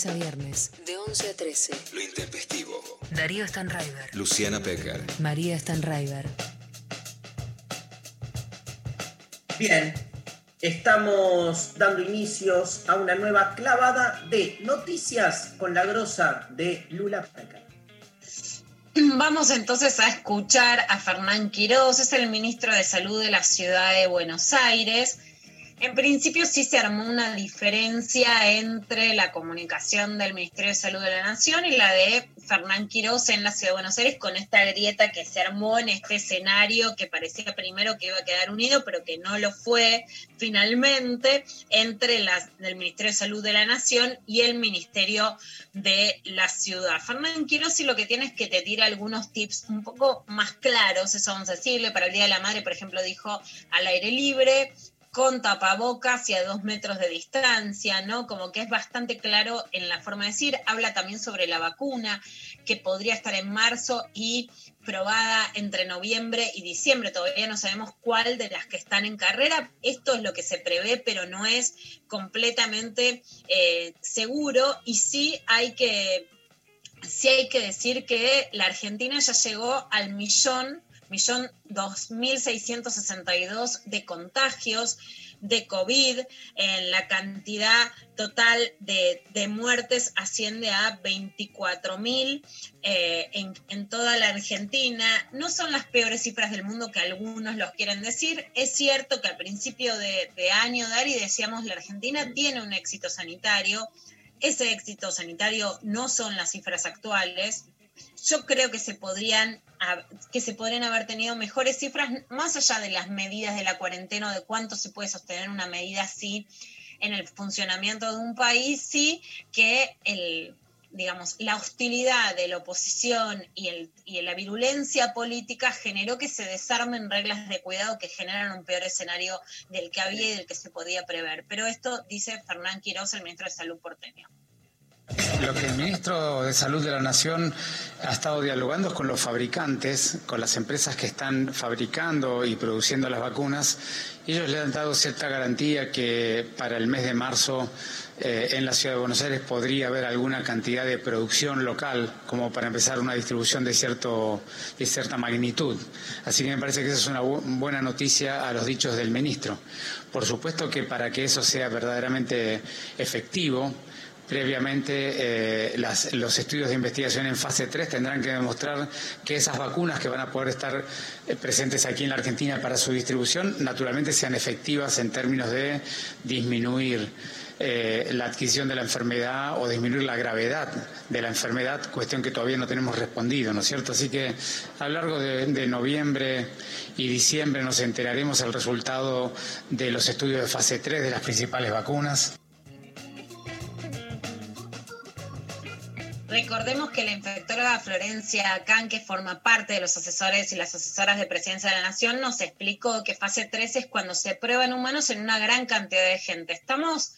Lunes a viernes, de 11 a 13. Lo intempestivo. Darío Stanraiver. Luciana Pecker. María Stanraiver. Bien, estamos dando inicios a una nueva clavada de noticias con la grosa de Lula Pecker. Vamos entonces a escuchar a Fernán Quiroz, es el ministro de Salud de la ciudad de Buenos Aires. En principio sí se armó una diferencia entre la comunicación del Ministerio de Salud de la Nación y la de Fernán Quiroz en la Ciudad de Buenos Aires con esta grieta que se armó en este escenario que parecía primero que iba a quedar unido, pero que no lo fue finalmente entre las del Ministerio de Salud de la Nación y el Ministerio de la Ciudad. Fernán Quiroz sí lo que tiene es que te tira algunos tips un poco más claros, eso vamos a para el Día de la Madre, por ejemplo, dijo al aire libre, con tapabocas y a dos metros de distancia, ¿no? Como que es bastante claro en la forma de decir. Habla también sobre la vacuna, que podría estar en marzo y probada entre noviembre y diciembre. Todavía no sabemos cuál de las que están en carrera. Esto es lo que se prevé, pero no es completamente eh, seguro. Y sí hay que. Sí hay que decir que la Argentina ya llegó al millón millón 2.662 de contagios de COVID, en la cantidad total de, de muertes asciende a 24.000 eh, en, en, toda la Argentina. No son las peores cifras del mundo que algunos los quieren decir. Es cierto que al principio de, de año, Dari, decíamos la Argentina tiene un éxito sanitario. Ese éxito sanitario no son las cifras actuales. Yo creo que se podrían que se podrían haber tenido mejores cifras, más allá de las medidas de la cuarentena o de cuánto se puede sostener una medida así en el funcionamiento de un país, sí que el, digamos, la hostilidad de la oposición y, el, y la virulencia política generó que se desarmen reglas de cuidado que generan un peor escenario del que había y del que se podía prever. Pero esto dice Fernán Quiroz, el ministro de Salud porteño. Lo que el ministro de Salud de la Nación ha estado dialogando es con los fabricantes, con las empresas que están fabricando y produciendo las vacunas. Ellos le han dado cierta garantía que para el mes de marzo eh, en la ciudad de Buenos Aires podría haber alguna cantidad de producción local como para empezar una distribución de, cierto, de cierta magnitud. Así que me parece que esa es una bu buena noticia a los dichos del ministro. Por supuesto que para que eso sea verdaderamente efectivo, Previamente, eh, los estudios de investigación en fase 3 tendrán que demostrar que esas vacunas que van a poder estar eh, presentes aquí en la Argentina para su distribución, naturalmente sean efectivas en términos de disminuir eh, la adquisición de la enfermedad o disminuir la gravedad de la enfermedad, cuestión que todavía no tenemos respondido, ¿no es cierto? Así que a lo largo de, de noviembre y diciembre nos enteraremos el resultado de los estudios de fase 3 de las principales vacunas. Recordemos que la infectóloga Florencia Can, que forma parte de los asesores y las asesoras de Presidencia de la Nación, nos explicó que fase 3 es cuando se prueban humanos en una gran cantidad de gente. Estamos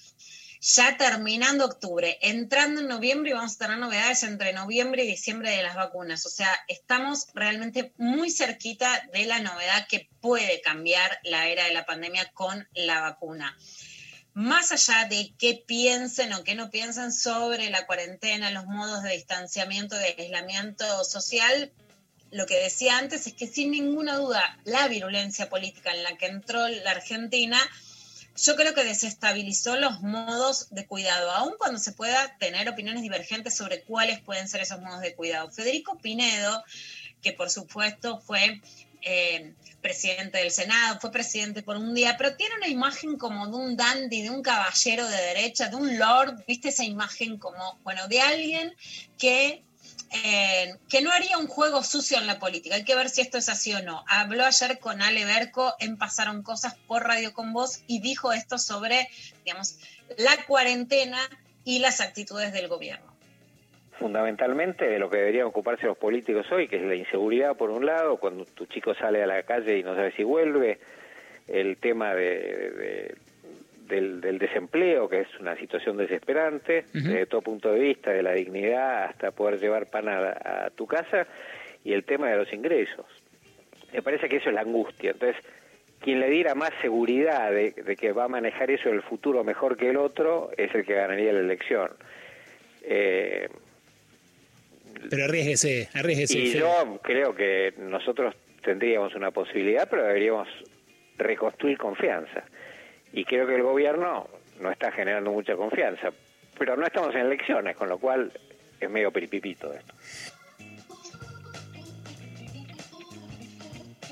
ya terminando octubre, entrando en noviembre y vamos a tener novedades entre noviembre y diciembre de las vacunas. O sea, estamos realmente muy cerquita de la novedad que puede cambiar la era de la pandemia con la vacuna más allá de qué piensen o qué no piensen sobre la cuarentena, los modos de distanciamiento, de aislamiento social, lo que decía antes es que sin ninguna duda la virulencia política en la que entró la Argentina, yo creo que desestabilizó los modos de cuidado, aun cuando se pueda tener opiniones divergentes sobre cuáles pueden ser esos modos de cuidado. Federico Pinedo, que por supuesto fue eh, presidente del Senado, fue presidente por un día, pero tiene una imagen como de un dandy, de un caballero de derecha, de un lord, viste esa imagen como, bueno, de alguien que, eh, que no haría un juego sucio en la política. Hay que ver si esto es así o no. Habló ayer con Ale Berco en Pasaron Cosas por Radio con Voz y dijo esto sobre, digamos, la cuarentena y las actitudes del gobierno fundamentalmente de lo que deberían ocuparse los políticos hoy, que es la inseguridad por un lado, cuando tu chico sale a la calle y no sabe si vuelve, el tema de, del, del, desempleo, que es una situación desesperante, desde todo punto de vista, de la dignidad hasta poder llevar pan a, a, tu casa, y el tema de los ingresos. Me parece que eso es la angustia. Entonces, quien le diera más seguridad de, de que va a manejar eso en el futuro mejor que el otro, es el que ganaría la elección Eh, Pero arriesguese, arriesguese. y yo creo que nosotros tendríamos una posibilidad, pero deberíamos reconstruir confianza. Y creo que el gobierno no está generando mucha confianza. Pero no estamos en elecciones, con lo cual es medio peripipito esto.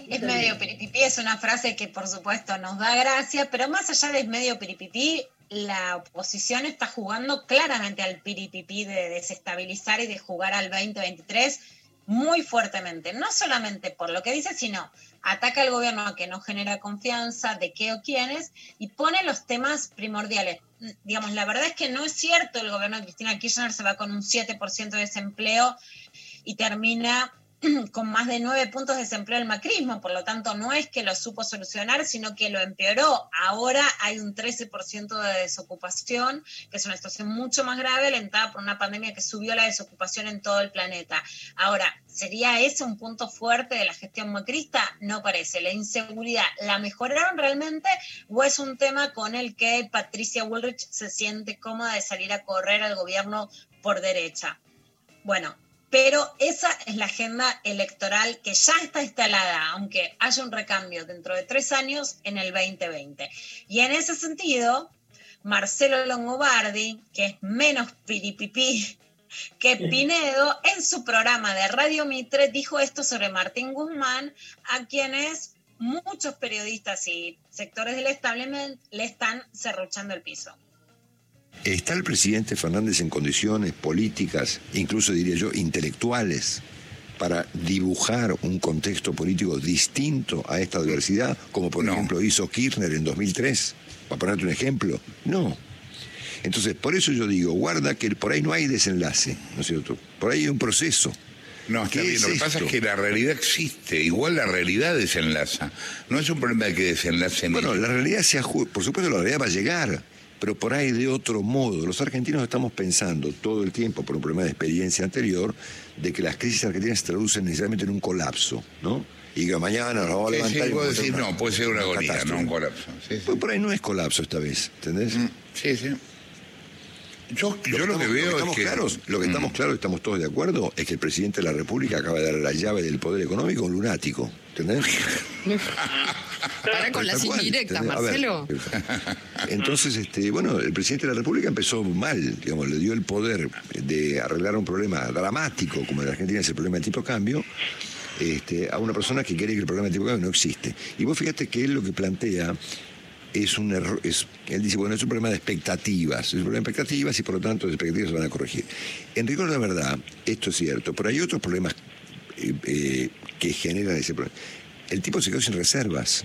Es medio piripipí, es una frase que por supuesto nos da gracia, pero más allá de es medio piripipí, la oposición está jugando claramente al piripipí de desestabilizar y de jugar al 2023 muy fuertemente, no solamente por lo que dice, sino ataca al gobierno a que no genera confianza de qué o quiénes y pone los temas primordiales. Digamos, la verdad es que no es cierto, el gobierno de Cristina Kirchner se va con un 7% de desempleo y termina con más de nueve puntos de desempleo el macrismo, por lo tanto no es que lo supo solucionar, sino que lo empeoró. Ahora hay un 13% de desocupación, que es una situación mucho más grave, alentada por una pandemia que subió la desocupación en todo el planeta. Ahora, ¿sería ese un punto fuerte de la gestión macrista? No parece. La inseguridad, ¿la mejoraron realmente o es un tema con el que Patricia Woolrich se siente cómoda de salir a correr al gobierno por derecha? Bueno, pero esa es la agenda electoral que ya está instalada, aunque haya un recambio dentro de tres años en el 2020. Y en ese sentido, Marcelo Longobardi, que es menos piripipí que Pinedo, en su programa de Radio Mitre dijo esto sobre Martín Guzmán, a quienes muchos periodistas y sectores del establishment le están cerruchando el piso. ¿Está el presidente Fernández en condiciones políticas, incluso diría yo, intelectuales, para dibujar un contexto político distinto a esta adversidad, como por ejemplo hizo Kirchner en 2003? Para ponerte un ejemplo. No. Entonces, por eso yo digo, guarda que por ahí no hay desenlace, ¿no es cierto? Por ahí hay un proceso. No, está ¿Qué bien. es Lo que pasa es que la realidad existe. Igual la realidad desenlaza. No es un problema de que desenlace en Bueno, la realidad se aju- por supuesto la realidad va a llegar, pero por ahí de otro modo. Los argentinos estamos pensando todo el tiempo, por un problema de experiencia anterior, de que las crisis argentinas se traducen necesariamente en un colapso, ¿no? Y que mañana nos vamos a levantar sí, y vos vamos a decís, tener no, puede ser una agonía, catástrofe. no un colapso. Sí, sí. Pues por ahí no es colapso esta vez, ¿entendés? Sí, sí. Yo, yo lo que estamos- veo es estamos que... claros, lo que estamos claros, estamos todos de acuerdo, es que el presidente de la República acaba de dar la llave del poder económico a un lunático, ¿entendés? Para con las indirectas, Marcelo. Entonces, este, bueno, el presidente de la República empezó mal, digamos, le dio el poder de arreglar un problema dramático, como en la Argentina es el problema del tipo de cambio, este, a una persona que quiere que el problema del tipo de cambio no existe. Y vos fíjate que él lo que plantea es un error, es, él dice, bueno, es un problema de expectativas, es un problema de expectativas y por lo tanto las expectativas se van a corregir. En rigor de la verdad, esto es cierto, pero hay otros problemas eh, eh, que generan ese problema. El tipo se quedó sin reservas.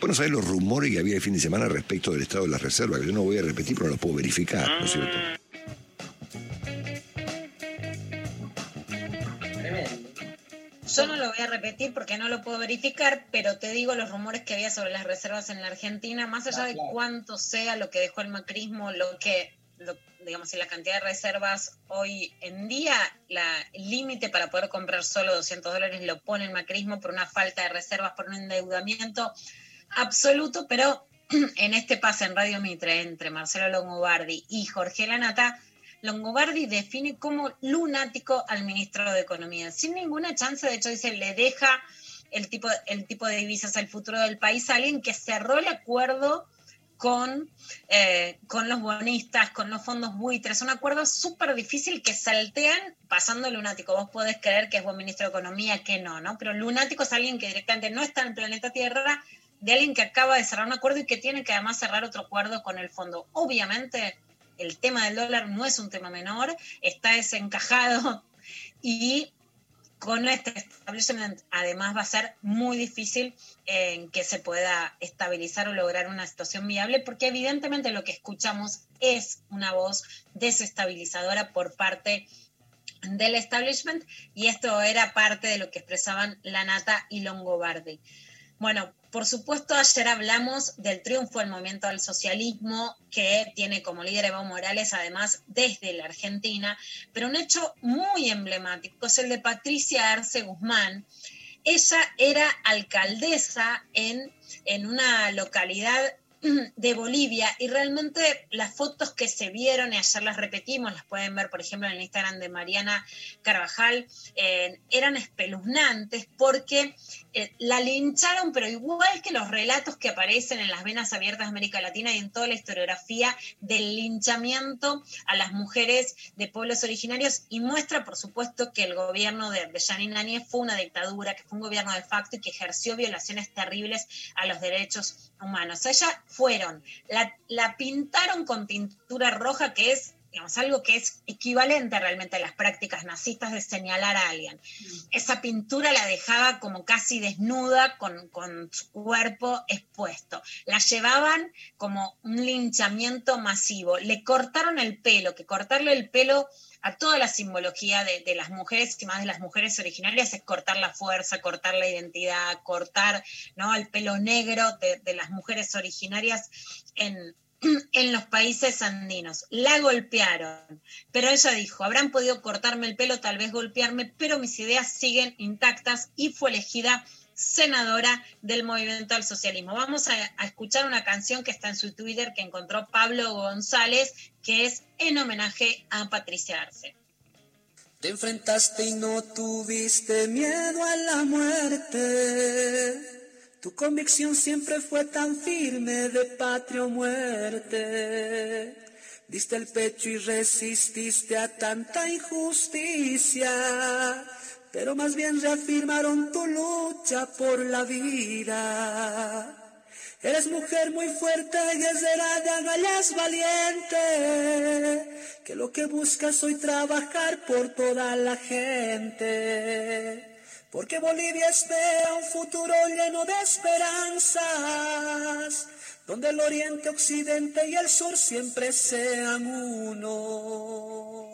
Vos no sabés los rumores que había el fin de semana respecto del estado de las reservas, que yo no voy a repetir, pero no los puedo verificar, ¿no es cierto? Yo no lo voy a repetir porque no lo puedo verificar, pero te digo los rumores que había sobre las reservas en la Argentina, más allá de cuánto sea lo que dejó el macrismo, lo que, lo- digamos, si la cantidad de reservas hoy en día, el límite para poder comprar solo 200 dólares lo pone el macrismo por una falta de reservas, por un endeudamiento absoluto, pero en este pase en Radio Mitre entre Marcelo Longobardi y Jorge Lanata, Longobardi define como lunático al ministro de Economía, sin ninguna chance, de hecho dice, le deja el tipo, el tipo de divisas al futuro del país a alguien que cerró el acuerdo con, eh, con los bonistas, con los fondos buitres, un acuerdo súper difícil que saltean pasando lunático. Vos podés creer que es buen ministro de Economía, que no, ¿no? Pero lunático es alguien que directamente no está en el planeta Tierra, de alguien que acaba de cerrar un acuerdo y que tiene que además cerrar otro acuerdo con el fondo. Obviamente, el tema del dólar no es un tema menor, está desencajado y con este establishment además va a ser muy difícil en que se pueda estabilizar o lograr una situación viable, porque evidentemente lo que escuchamos es una voz desestabilizadora por parte del establishment y esto era parte de lo que expresaban Lanata y Longobardi. Bueno, por supuesto, ayer hablamos del triunfo del movimiento del socialismo que tiene como líder Evo Morales, además desde la Argentina, pero un hecho muy emblemático es el de Patricia Arce Guzmán. Ella era alcaldesa en, en una localidad de Bolivia y realmente las fotos que se vieron y ayer las repetimos, las pueden ver por ejemplo en el Instagram de Mariana Carvajal, eh, eran espeluznantes porque eh, la lincharon, pero igual que los relatos que aparecen en las venas abiertas de América Latina y en toda la historiografía del linchamiento a las mujeres de pueblos originarios y muestra por supuesto que el gobierno de, de Janine fue una dictadura, que fue un gobierno de facto y que ejerció violaciones terribles a los derechos humanos. Ella fueron, la, la pintaron con pintura roja, que es digamos, algo que es equivalente realmente a las prácticas nazistas de señalar a alguien. Esa pintura la dejaba como casi desnuda, con, con su cuerpo expuesto. La llevaban como un linchamiento masivo. Le cortaron el pelo, que cortarle el pelo a toda la simbología de, las mujeres y más de las mujeres originarias es cortar la fuerza, cortar la identidad, cortar ¿no? el pelo negro de, de las mujeres originarias en, en los países andinos. La golpearon, pero ella dijo, habrán podido cortarme el pelo, tal vez golpearme, pero mis ideas siguen intactas y fue elegida senadora del movimiento al socialismo. Vamos a, escuchar una canción que está en su Twitter que encontró Pablo González, que es en homenaje a Patricia Arce. Te enfrentaste y no tuviste miedo a la muerte. Tu convicción siempre fue tan firme de patria o muerte. Diste el pecho y resististe a tanta injusticia, pero más bien reafirmaron tu lucha por la vida. Eres mujer muy fuerte, guerrera de agallas valiente, que lo que buscas hoy trabajar por toda la gente porque Bolivia espera un futuro lleno de esperanzas, donde el oriente, occidente y el sur siempre sean uno.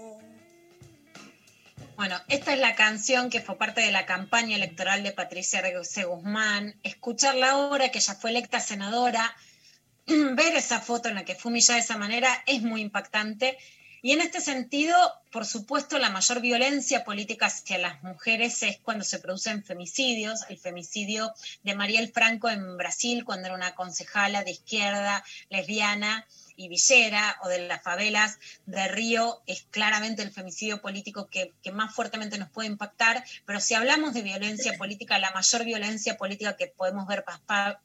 Bueno, esta es la canción que fue parte de la campaña electoral de Patricia C. Guzmán. Escucharla ahora, que ella fue electa senadora, ver esa foto en la que fue humillada de esa manera es muy impactante y en este sentido, por supuesto, la mayor violencia política hacia las mujeres es cuando se producen femicidios. El femicidio de Mariel Franco en Brasil, cuando era una concejala de izquierda, lesbiana, y Villera o de las favelas de Río es claramente el femicidio político que, más fuertemente nos puede impactar, pero si hablamos de violencia política, la mayor violencia política que podemos ver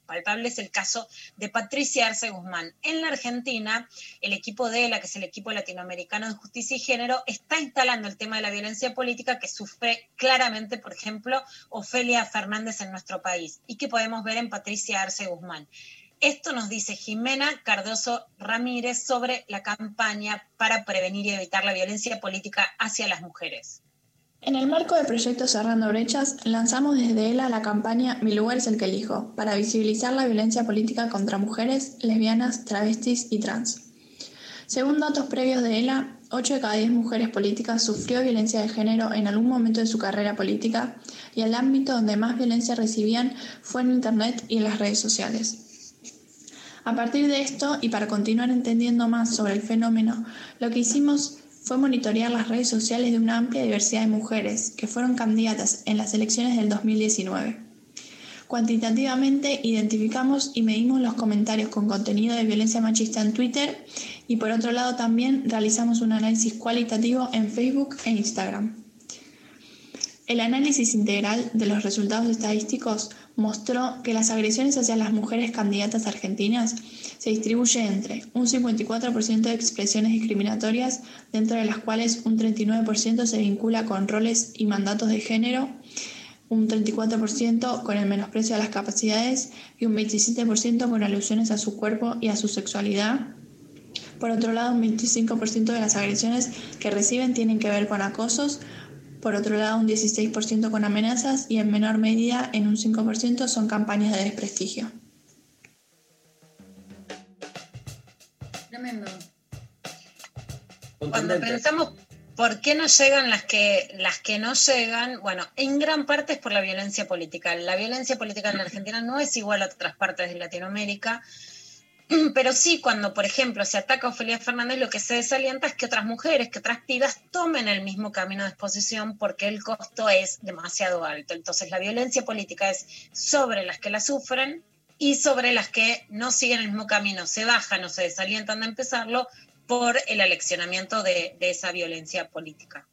palpable es el caso de Patricia Arce Guzmán. En la Argentina, el equipo de ELA, que es el equipo latinoamericano de justicia y género, está instalando el tema de la violencia política que sufre claramente, por ejemplo, Ofelia Fernández en nuestro país y que podemos ver en Patricia Arce Guzmán. Esto nos dice Jimena Cardoso Ramírez sobre la campaña para prevenir y evitar la violencia política hacia las mujeres. En el marco del proyecto Cerrando Brechas, lanzamos desde ELA la campaña Mi lugar es el que elijo, para visibilizar la violencia política contra mujeres, lesbianas, travestis y trans. Según datos previos de ELA, 8 de cada 10 mujeres políticas sufrió violencia de género en algún momento de su carrera política y el ámbito donde más violencia recibían fue en Internet y en las redes sociales. A partir de esto, y para continuar entendiendo más sobre el fenómeno, lo que hicimos fue monitorear las redes sociales de una amplia diversidad de mujeres que fueron candidatas en las elecciones del 2019. Cuantitativamente identificamos y medimos los comentarios con contenido de violencia machista en Twitter y por otro lado también realizamos un análisis cualitativo en Facebook e Instagram. El análisis integral de los resultados estadísticos mostró que las agresiones hacia las mujeres candidatas argentinas se distribuye entre un 54% de expresiones discriminatorias, dentro de las cuales un 39% se vincula con roles y mandatos de género, un 34% con el menosprecio a las capacidades y un 27% con alusiones a su cuerpo y a su sexualidad. Por otro lado, un 25% de las agresiones que reciben tienen que ver con acosos, por otro lado un 16% con amenazas y en menor medida, en un 5%, son campañas de desprestigio. Tremendo. Cuando pensamos por qué no llegan las que, las que no llegan, bueno, en gran parte es por la violencia política. La violencia política en la Argentina no es igual a otras partes de Latinoamérica. Pero sí, cuando, por ejemplo, se ataca a Ofelia Fernández, lo que se desalienta es que otras mujeres, que otras pibas tomen el mismo camino de exposición porque el costo es demasiado alto. Entonces, la violencia política es sobre las que la sufren y sobre las que no siguen el mismo camino, se bajan o se desalientan de empezarlo por el aleccionamiento de, de esa violencia política.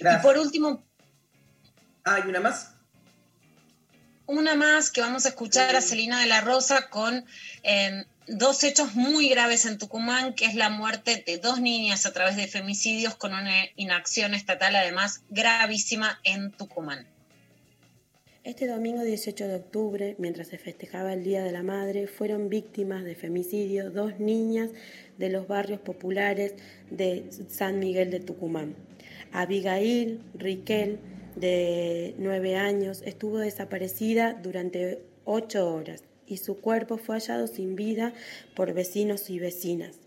Gracias. Y por último, Ah, ¿hay una más? Una más que vamos a escuchar a Celina de la Rosa con eh, dos hechos muy graves en Tucumán, que es la muerte de dos niñas a través de femicidios con una inacción estatal además gravísima en Tucumán. Este domingo 18 de octubre, mientras se festejaba el Día de la Madre, fueron víctimas de femicidio dos niñas de los barrios populares de San Miguel de Tucumán. Abigail Riquel, de nueve años, estuvo desaparecida durante ocho horas y su cuerpo fue hallado sin vida por vecinos y vecinas,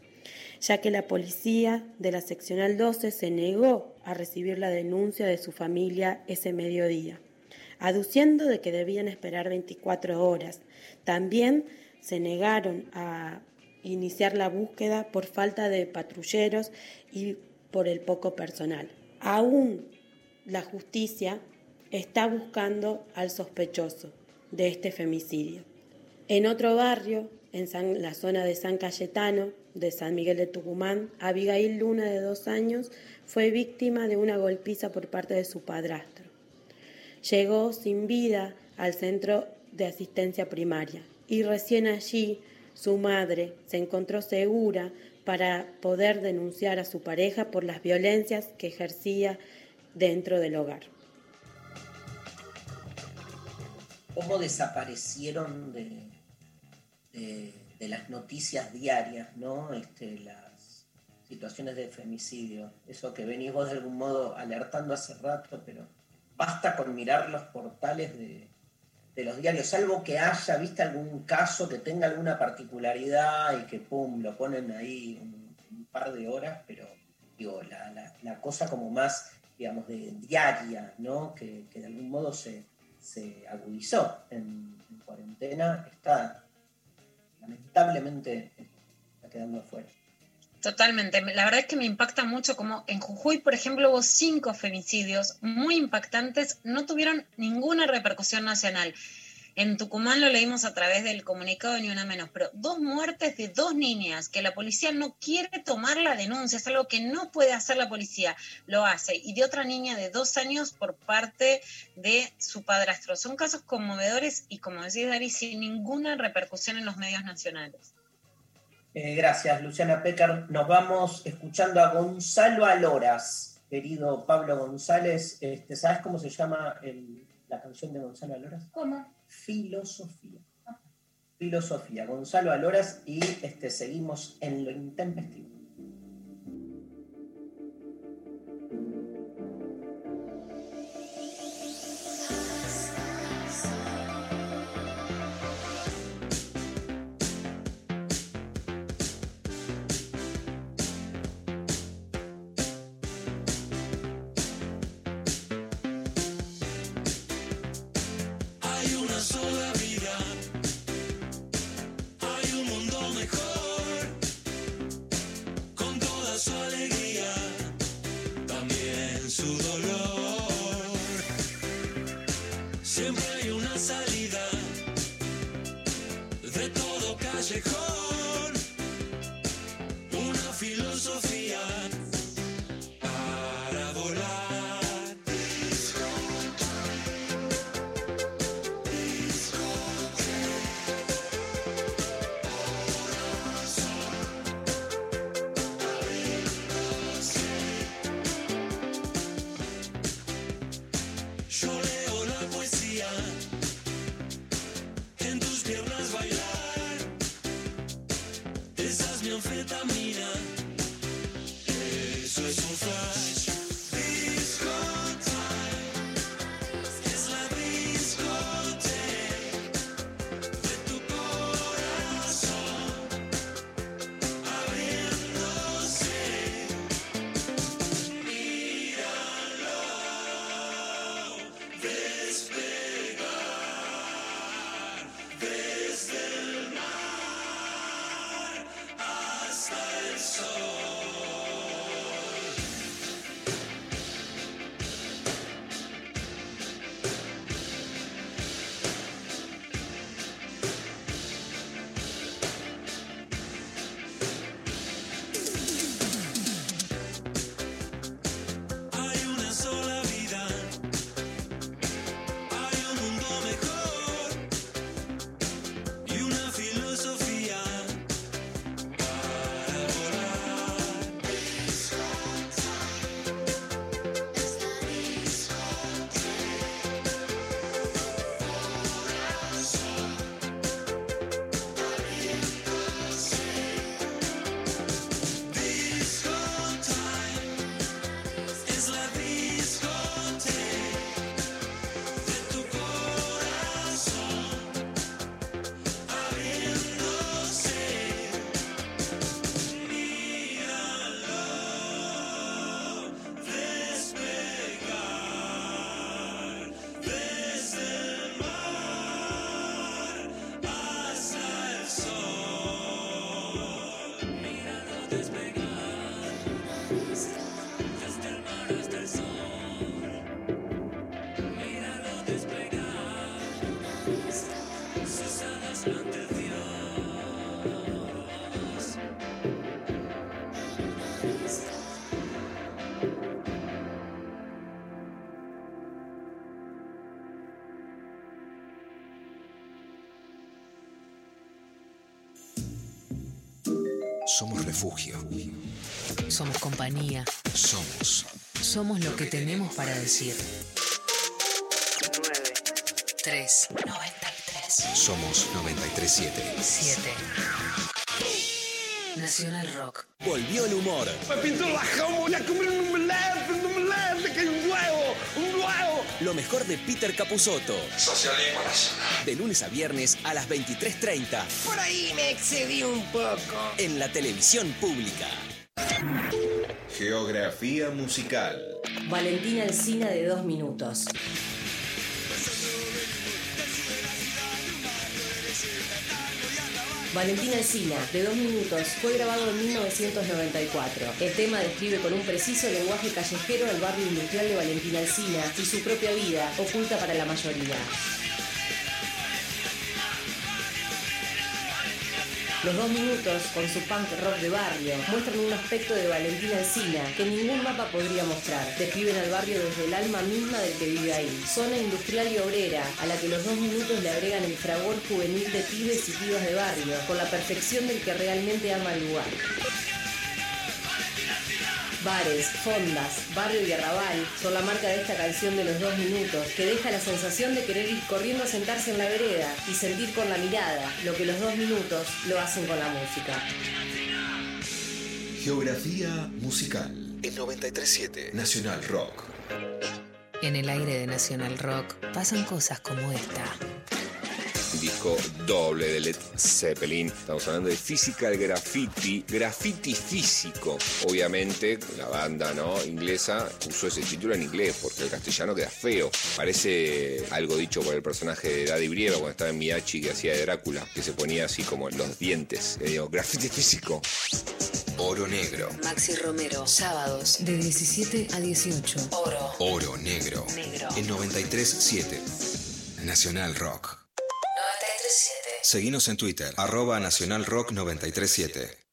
ya que la policía de la seccional 12 se negó a recibir la denuncia de su familia ese mediodía, aduciendo de que debían esperar 24 horas. También se negaron a iniciar la búsqueda por falta de patrulleros y por el poco personal. Aún la justicia está buscando al sospechoso de este femicidio. En otro barrio, en la zona de San Cayetano, de San Miguel de Tucumán, Abigail Luna, de dos años, fue víctima de una golpiza por parte de su padrastro. Llegó sin vida al centro de asistencia primaria y recién allí su madre se encontró segura para poder denunciar a su pareja por las violencias que ejercía dentro del hogar. cómo desaparecieron de, las noticias diarias, ¿no? Este, las situaciones de femicidio. Eso que venís vos de algún modo alertando hace rato, pero basta con mirar los portales de, los diarios, salvo que haya, viste, algún caso que tenga alguna particularidad y que, pum, lo ponen ahí un, par de horas, pero digo, la cosa como más, digamos, de diaria, ¿no? Que, que de algún modo se, se agudizó en, en cuarentena, está lamentablemente quedando afuera. Totalmente. La verdad es que me impacta mucho como en Jujuy, por ejemplo, hubo cinco femicidios muy impactantes, no tuvieron ninguna repercusión nacional. En Tucumán lo leímos a través del comunicado de Ni Una Menos, pero dos muertes de dos niñas que la policía no quiere tomar la denuncia, es algo que no puede hacer la policía, lo hace. Y de otra niña de dos años por parte de su padrastro. Son casos conmovedores y, como decís, Dari, sin ninguna repercusión en los medios nacionales. Eh, gracias, Luciana Pecker. Nos vamos escuchando a Gonzalo Aloras, querido Pablo González. Este, ¿Sabes cómo se llama el- la canción de Gonzalo Aloras? ¿Cómo? Filosofía. Filosofía. Gonzalo Aloras y este, seguimos en lo intempestivo. Refugio. Somos compañía. Somos. Somos lo que tenemos para decir. 9, 3, 93, Somos 937. 7. Nacional Rock. Volvió el humor. Me pintó la jama, Lo mejor de Peter Capusotto. Socialismo nacional. De lunes a viernes a las 23.30. Por ahí me excedí un poco. En la televisión pública. Geografía musical. Valentina Alcina de dos minutos. Valentina Alcina, de dos minutos, fue grabado en 1994. El tema describe con un preciso lenguaje callejero el barrio industrial de Valentina Alcina y su propia vida, oculta para la mayoría. Los dos minutos, con su punk rock de barrio, muestran un aspecto de Valentina Alcina que ningún mapa podría mostrar. Describen al barrio desde el alma misma del que vive ahí. Zona industrial y obrera, a la que los dos minutos le agregan el fragor juvenil de pibes y pibas de barrio, con la perfección del que realmente ama el lugar. Bares, fondas, barrio y arrabal son la marca de esta canción de los dos minutos, que deja la sensación de querer ir corriendo a sentarse en la vereda y sentir con la mirada lo que los dos minutos lo hacen con la música. Geografía musical. El 937 Nacional Rock. En el aire de Nacional Rock pasan cosas como esta. Disco doble de Led Zeppelin. Estamos hablando de Physical Graffiti, graffiti físico. Obviamente, la banda ¿no? inglesa usó ese título en inglés porque el castellano queda feo. Parece algo dicho por el personaje de Daddy Brieva cuando estaba en Miyachi que hacía de Drácula, que se ponía así como en los dientes. Eh, digo, graffiti físico. Oro negro. Maxi Romero, sábados de 17 a 18. Oro. Oro negro. Negro. El 937 Nacional Rock. 937. Seguinos en Twitter, arroba Nacional Rock 937.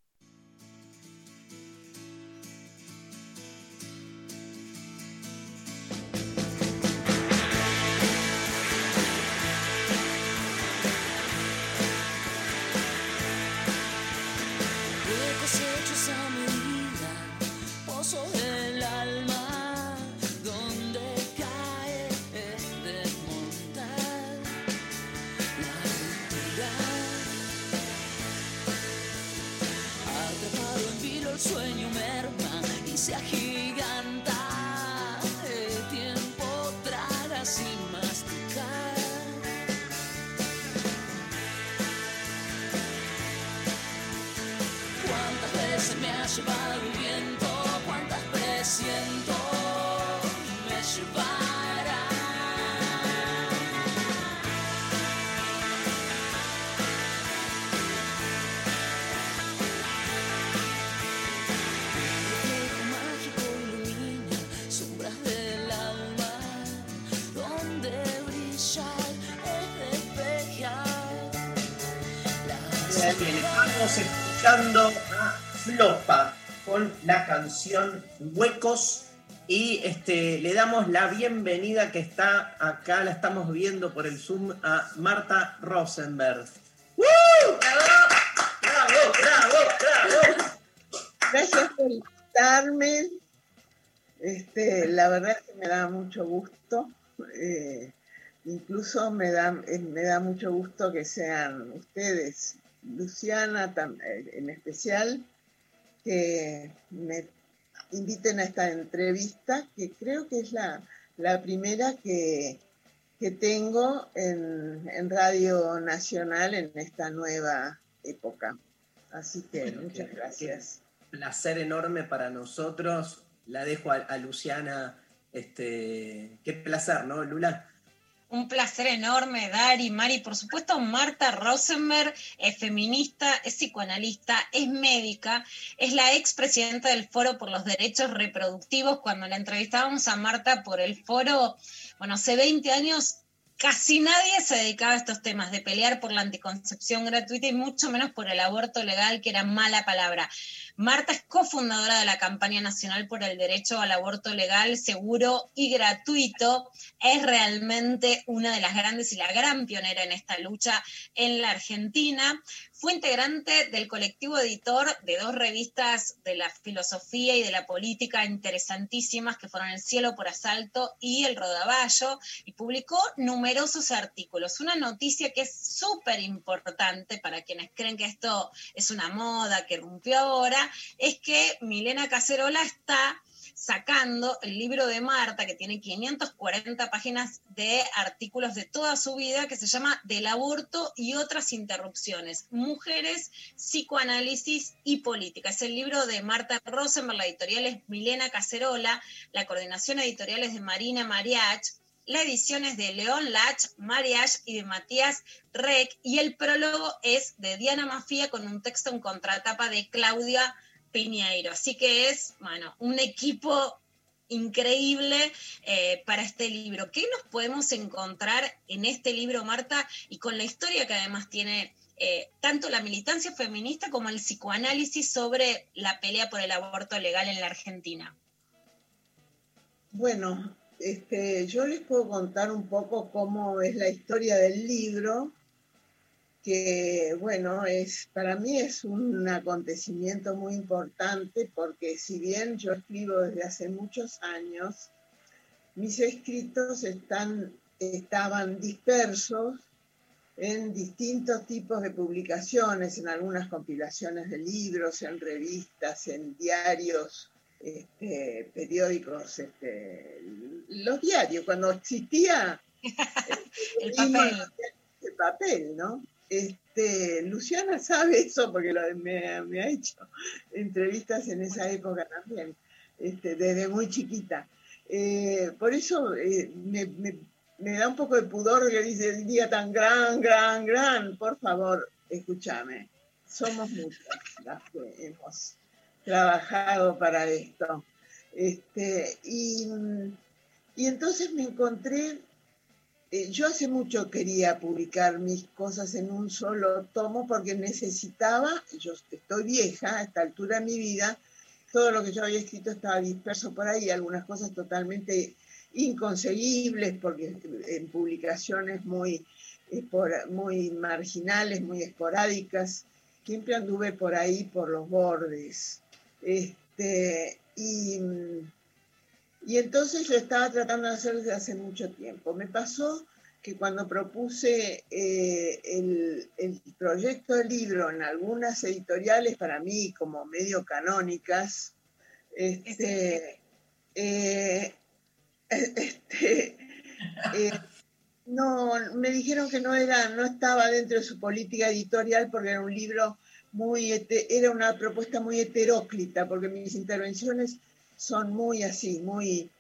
Estamos escuchando a Flopa con la canción Huecos y este, le damos la bienvenida que está acá, la estamos viendo por el Zoom, a Marta Rosenberg. ¡Woo! ¡Bravo! ¡Bravo! ¡Bravo! Gracias por invitarme. Este, la verdad es que me da mucho gusto. eh, incluso me da, eh, me da mucho gusto que sean ustedes, Luciana eh, en especial, que me inviten a esta entrevista, que creo que es la, la primera que, que tengo en, en Radio Nacional en esta nueva época. Así que Bueno, muchas gracias. qué placer enorme para nosotros. La dejo a, a Luciana. Este, qué placer, ¿no, Lula? Un placer enorme, Dari, Mari. Por supuesto, Marta Rosenberg es feminista, es psicoanalista, es médica, es la expresidenta del Foro por los Derechos Reproductivos. Cuando la entrevistábamos a Marta por el foro, bueno, hace 20 años casi nadie se dedicaba a estos temas de pelear por la anticoncepción gratuita y mucho menos por el aborto legal, que era mala palabra. Marta es cofundadora de la campaña nacional por el derecho al aborto legal, seguro y gratuito. Es realmente una de las grandes y la gran pionera en esta lucha en la Argentina. Fue integrante del colectivo editor de dos revistas de la filosofía y de la política interesantísimas que fueron El cielo por asalto y El rodaballo y publicó numerosos artículos. Una noticia que es súper importante para quienes creen que esto es una moda que rompió ahora es que Milena Cacerola está sacando el libro de Marta, que tiene 540 páginas de artículos de toda su vida, que se llama Del aborto y otras interrupciones, mujeres, psicoanálisis y política. Es el libro de Marta Rosenberg, la editorial es Milena Cacerola, la coordinación editorial es de Marina Mariach, la edición es de León Lach, Mariach y de Matías Rec, y el prólogo es de Diana Mafía con un texto en contratapa de Claudia Piñeiro. Así que es, bueno, un equipo increíble eh, para este libro. ¿Qué nos podemos encontrar en este libro, Marta, y con la historia que además tiene eh, tanto la militancia feminista como el psicoanálisis sobre la pelea por el aborto legal en la Argentina? Bueno, este, yo les puedo contar un poco cómo es la historia del libro que bueno, es, para mí es un acontecimiento muy importante porque si bien yo escribo desde hace muchos años, mis escritos están, estaban dispersos en distintos tipos de publicaciones, en algunas compilaciones de libros, en revistas, en diarios, este, periódicos, este, los diarios, cuando existía el papel. El papel, ¿no? Este, Luciana sabe eso porque me, ha hecho entrevistas en esa época también, este, desde muy chiquita. Eh, por eso eh, me, da un poco de pudor que dice el día tan gran, gran, gran. Por favor, escúchame. Somos muchas las que hemos trabajado para esto. Este, y, y entonces me encontré eh, yo hace mucho quería publicar mis cosas en un solo tomo porque necesitaba, yo estoy vieja a esta altura de mi vida, todo lo que yo había escrito estaba disperso por ahí, algunas cosas totalmente inconseguibles porque en publicaciones muy, muy marginales, muy esporádicas, siempre anduve por ahí, por los bordes. Este, y y entonces yo estaba tratando de hacer desde hace mucho tiempo. Me pasó que cuando propuse eh, el, proyecto de libro en algunas editoriales, para mí como medio canónicas, este, eh, este eh, no, me dijeron que no, era, no estaba dentro de su política editorial porque era un libro muy, era una propuesta muy heteróclita, porque mis intervenciones son muy así, muy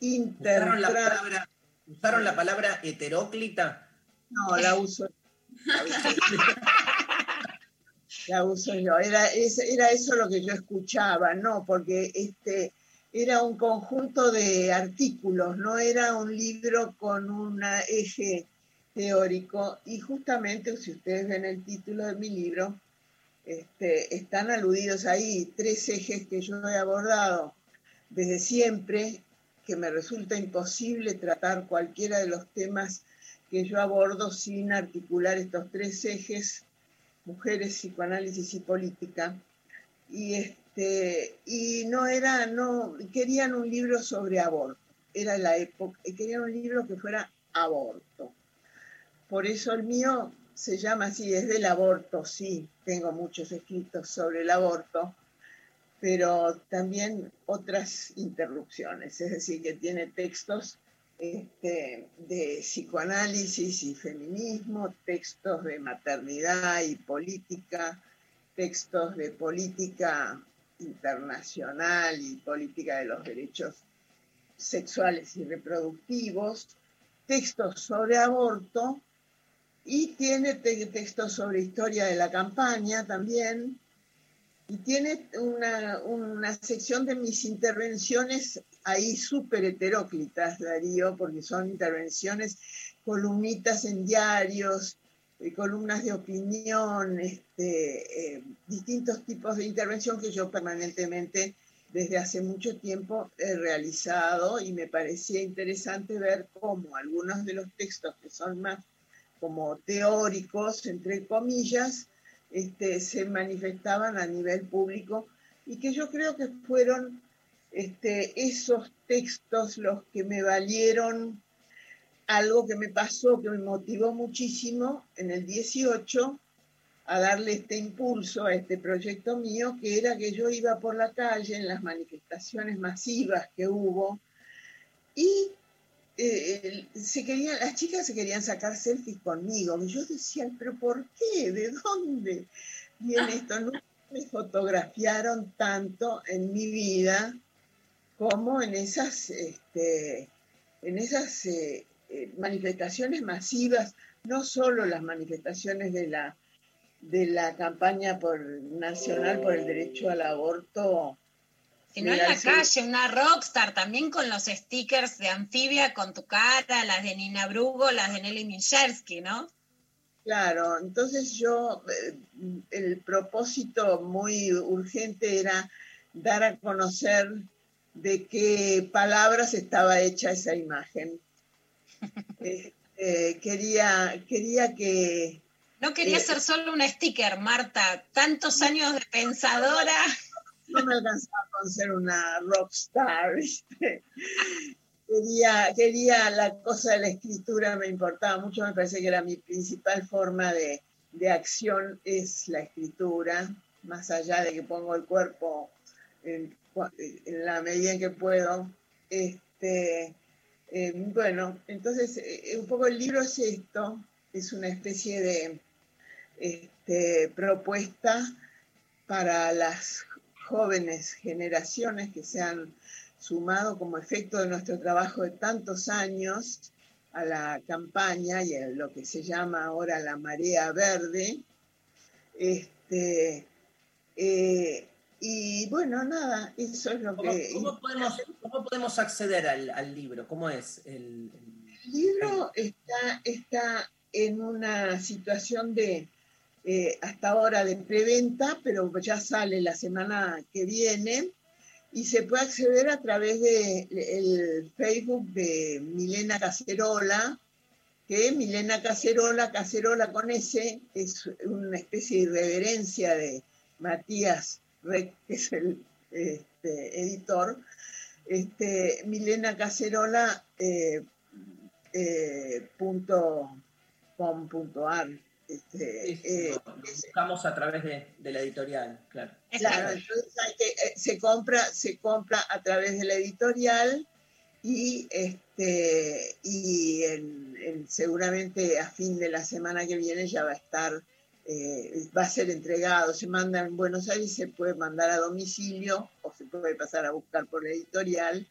inter... ¿Usaron la palabra, ¿usaron la palabra heteróclita? No, la uso. la uso yo. Era, era eso lo que yo escuchaba, ¿no? Porque este era un conjunto de artículos, no era un libro con un eje teórico. Y justamente, si ustedes ven el título de mi libro, este, están aludidos ahí tres ejes que yo he abordado desde siempre que me resulta imposible tratar cualquiera de los temas que yo abordo sin articular estos tres ejes, mujeres, psicoanálisis y política. Y, este, y no era, no, querían un libro sobre aborto, era la época, querían un libro que fuera aborto. Por eso el mío se llama así, es del aborto, sí, tengo muchos escritos sobre el aborto, pero también otras interrupciones, es decir, que tiene textos este, de psicoanálisis y feminismo, textos de maternidad y política, textos de política internacional y política de los derechos sexuales y reproductivos, textos sobre aborto y tiene textos sobre historia de la campaña también, y tiene una, sección de mis intervenciones ahí súper heteróclitas, Darío, porque son intervenciones columnitas en diarios, eh, columnas de opinión, este, eh, distintos tipos de intervención que yo permanentemente desde hace mucho tiempo he realizado y me parecía interesante ver cómo algunos de los textos que son más como teóricos, entre comillas, este, se manifestaban a nivel público y que yo creo que fueron este, esos textos los que me valieron algo que me pasó, que me motivó muchísimo en el 18 a darle este impulso a este proyecto mío, que era que yo iba por la calle en las manifestaciones masivas que hubo y eh, se querían, las chicas se querían sacar selfies conmigo. Y yo decía, pero ¿por qué? ¿De dónde viene esto? No me fotografiaron tanto en mi vida como en esas, este, en esas eh, eh, manifestaciones masivas, no solo las manifestaciones de la, de la campaña por, nacional por el derecho al aborto. Sino en la calle, una rockstar, también con los stickers de anfibia con tu cara, las de Nina Brugo, las de Nelly Minshersky, ¿no? Claro, entonces yo, eh, el propósito muy urgente era dar a conocer de qué palabras estaba hecha esa imagen. Este, quería, quería que... No quería eh, ser solo un sticker, Marta. Tantos años de pensadora. No me alcanzaba con ser una rockstar, Quería, quería la cosa de la escritura, me importaba mucho, me parece que era mi principal forma de, de acción es la escritura, más allá de que pongo el cuerpo en, la medida en que puedo. Este, eh, bueno, entonces, eh, un poco el libro es esto, es una especie de este, propuesta para las jóvenes generaciones que se han sumado como efecto de nuestro trabajo de tantos años a la campaña y a lo que se llama ahora la marea verde. Este, eh, y bueno, nada, eso es lo ¿Cómo, que... cómo podemos, cómo podemos acceder al, al libro? ¿Cómo es el, El libro está, está en una situación de, eh, hasta ahora, de preventa, pero ya sale la semana que viene y se puede acceder a través del el Facebook de Milena Cacerola, que Milena Cacerola, Cacerola con S, es una especie de irreverencia de Matías que es el este, editor. Este, Milena Cacerola eh, eh, punto punto. Este, eh, buscamos a través de, de la editorial, claro. Claro, entonces hay que, eh, se compra, se compra a través de la editorial y este y en- en- seguramente a fin de la semana que viene ya va a estar, eh, va a ser entregado, se manda en Buenos Aires, se puede mandar a domicilio o se puede pasar a buscar por la editorial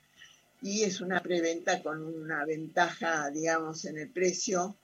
y es una preventa con una ventaja, digamos, en el precio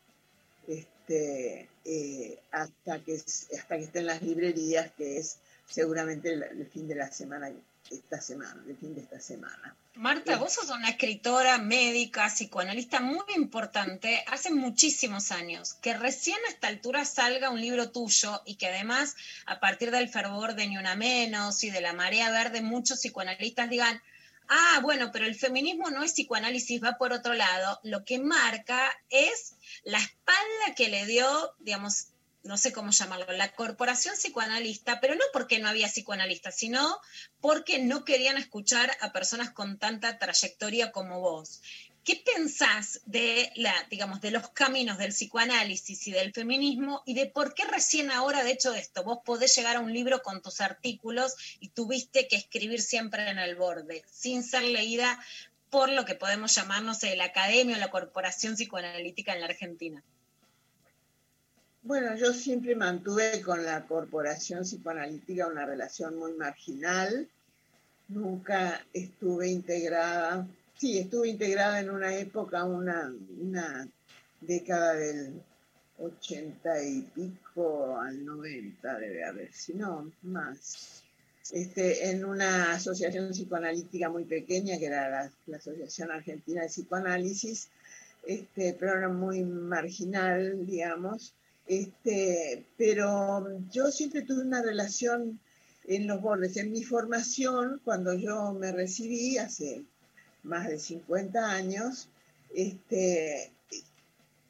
este, eh, hasta, que, hasta que esté en las librerías, que es seguramente el, el fin de la semana, esta semana, el fin de esta semana. Marta, vos sos una escritora, médica, psicoanalista muy importante hace muchísimos años. Que recién a esta altura salga un libro tuyo y que además, a partir del fervor de Ni Una Menos y de la marea verde, muchos psicoanalistas digan, ah, bueno, pero el feminismo no es psicoanálisis, va por otro lado. Lo que marca es la espalda que le dio, digamos, no sé cómo llamarlo, la corporación psicoanalista, pero no porque no había psicoanalistas, sino porque no querían escuchar a personas con tanta trayectoria como vos. ¿Qué pensás de la, digamos, de los caminos del psicoanálisis y del feminismo y de por qué recién ahora, de hecho, esto, vos podés llegar a un libro con tus artículos y tuviste que escribir siempre en el borde, sin ser leída por lo que podemos llamar, no sé, la academia o la corporación psicoanalítica en la Argentina? Bueno, yo siempre mantuve con la corporación psicoanalítica una relación muy marginal. Nunca estuve integrada, sí, estuve integrada en una época, una, una década del 80 y pico al 90 debe haber, si no, más. Este, en una asociación psicoanalítica muy pequeña, que era la, Asociación Argentina de Psicoanálisis, este, pero era muy marginal, digamos Este, pero yo siempre tuve una relación en los bordes. En mi formación, cuando yo me recibí hace más de 50 años, este,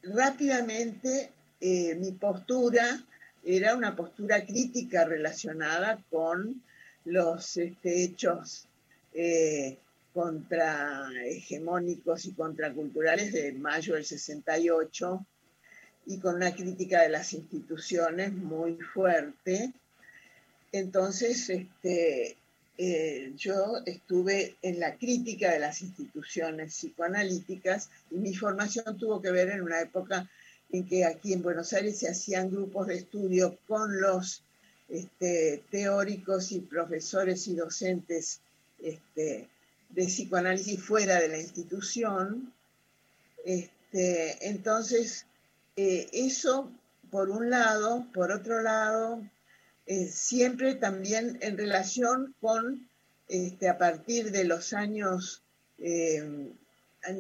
rápidamente eh, mi postura era una postura crítica relacionada con los este, hechos eh, contrahegemónicos y contraculturales de mayo del 68 y con una crítica de las instituciones muy fuerte. Entonces, este, eh, yo estuve en la crítica de las instituciones psicoanalíticas y mi formación tuvo que ver en una época en que aquí en Buenos Aires se hacían grupos de estudio con los este, teóricos y profesores y docentes este, de psicoanálisis fuera de la institución. Este, entonces, eh, eso por un lado, por otro lado, eh, siempre también en relación con, este, a partir de los años, eh,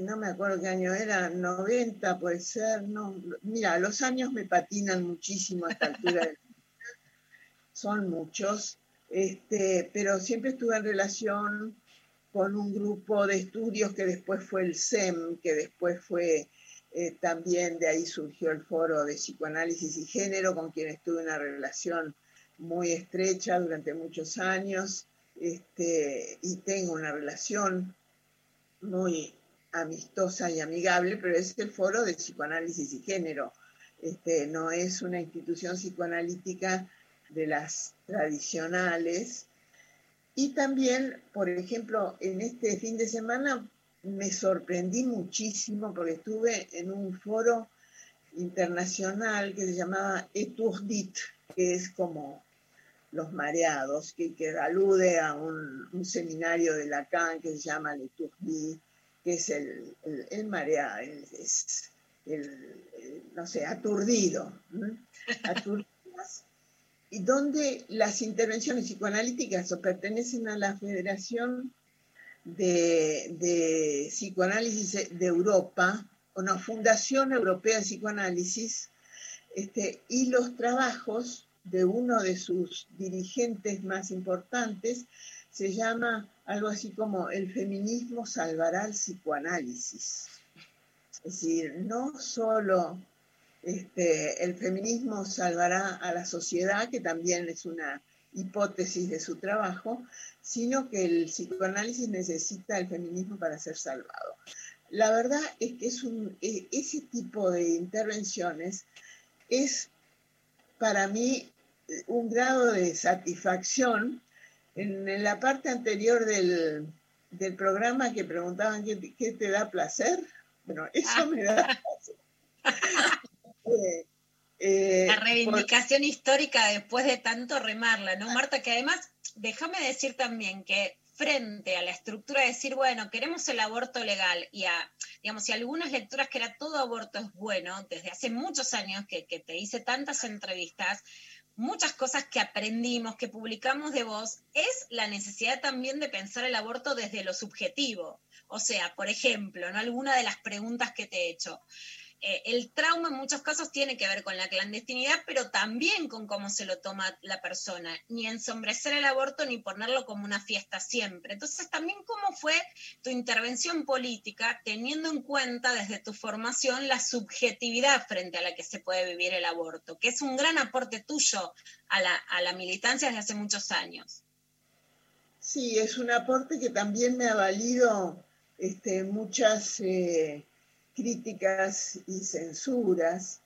no me acuerdo qué año era, 90 puede ser, no, mira, los años me patinan muchísimo a esta altura del son muchos, este, pero siempre estuve en relación con un grupo de estudios que después fue el SEM, que después fue eh, también de ahí surgió el foro de psicoanálisis y género, con quien estuve una relación muy estrecha durante muchos años, este, y tengo una relación muy amistosa y amigable, pero es el foro de psicoanálisis y género. Este, no es una institución psicoanalítica de las tradicionales. Y también, por ejemplo, en este fin de semana me sorprendí muchísimo porque estuve en un foro internacional que se llamaba Etourdit, que es como los mareados, que, que alude a un, seminario de Lacan que se llama Etourdit, que es el, el, mareado, es el, no sé, aturdido. aturdido y donde las intervenciones psicoanalíticas pertenecen a la Federación de, Psicoanálisis de Europa, o no, Fundación Europea de Psicoanálisis, este, y los trabajos de uno de sus dirigentes más importantes se llama algo así como el feminismo salvará el psicoanálisis. Es decir, no solo este, el feminismo salvará a la sociedad, que también es una hipótesis de su trabajo, sino que el psicoanálisis necesita el feminismo para ser salvado. La verdad es que es un, e, ese tipo de intervenciones es para mí un grado de satisfacción. En, la parte anterior del, programa que preguntaban ¿qué, te da placer, bueno, eso me da placer. Eh, la reivindicación histórica después de tanto remarla, ¿no, Marta? Que además, déjame decir también que frente a la estructura de decir, bueno, queremos el aborto legal y a, digamos, y algunas lecturas que era todo aborto es bueno, desde hace muchos años que, que te hice tantas entrevistas, muchas cosas que aprendimos, que publicamos de vos, es la necesidad también de pensar el aborto desde lo subjetivo. O sea, por ejemplo, ¿no? alguna de las preguntas que te he hecho. Eh, el trauma en muchos casos tiene que ver con la clandestinidad, pero también con cómo se lo toma la persona, ni ensombrecer el aborto ni ponerlo como una fiesta siempre. Entonces, también cómo fue tu intervención política teniendo en cuenta desde tu formación la subjetividad frente a la que se puede vivir el aborto, que es un gran aporte tuyo a la, militancia desde hace muchos años. Sí, es un aporte que también me ha valido este, muchas... Eh, críticas y censuras,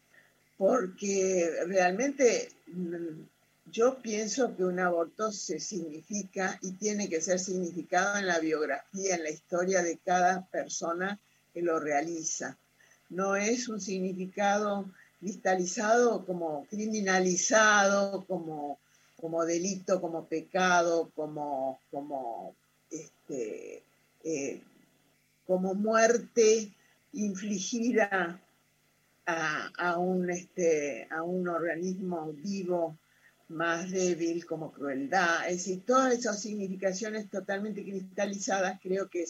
porque realmente mm, yo pienso que un aborto se significa y tiene que ser significado en la biografía, en la historia de cada persona que lo realiza. No es un significado cristalizado como criminalizado, como, como delito, como pecado, como, como, este, eh, como muerte infligida a, un, este, a un organismo vivo más débil como crueldad. Es decir, todas esas significaciones totalmente cristalizadas creo que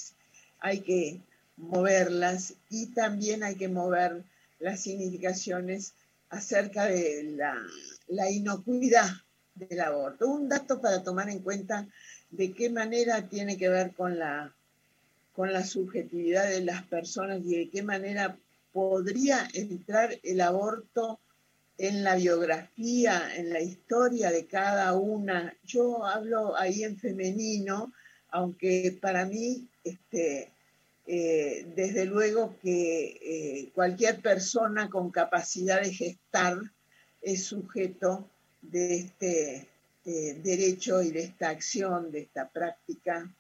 hay que moverlas y también hay que mover las significaciones acerca de la, la inocuidad del aborto. Un dato para tomar en cuenta de qué manera tiene que ver con la, con la subjetividad de las personas y de qué manera podría entrar el aborto en la biografía, en la historia de cada una. Yo hablo ahí en femenino, aunque para mí, este, eh, desde luego que eh, cualquier persona con capacidad de gestar es sujeto de este eh, derecho y de esta acción, de esta práctica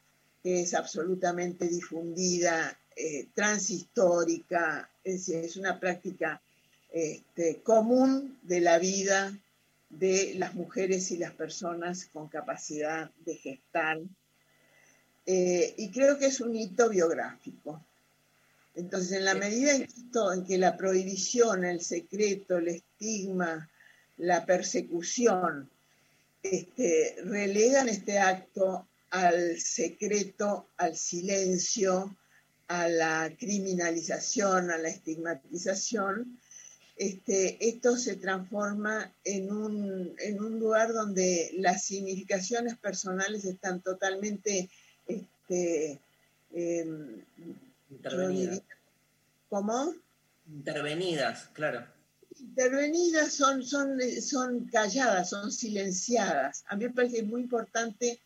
que es absolutamente difundida, transhistórica, es, es una práctica este, común de la vida de las mujeres y las personas con capacidad de gestar. Eh, y creo que es un hito biográfico. Entonces, en la medida en que, la prohibición, el secreto, el estigma, la persecución, este, relegan este acto al secreto, al silencio, a la criminalización, a la estigmatización, este, esto se transforma en un, lugar donde las significaciones personales están totalmente este, em, intervenidas. ¿Cómo? Intervenidas, claro. Intervenidas son, son, son calladas, son silenciadas. A mí me parece muy importante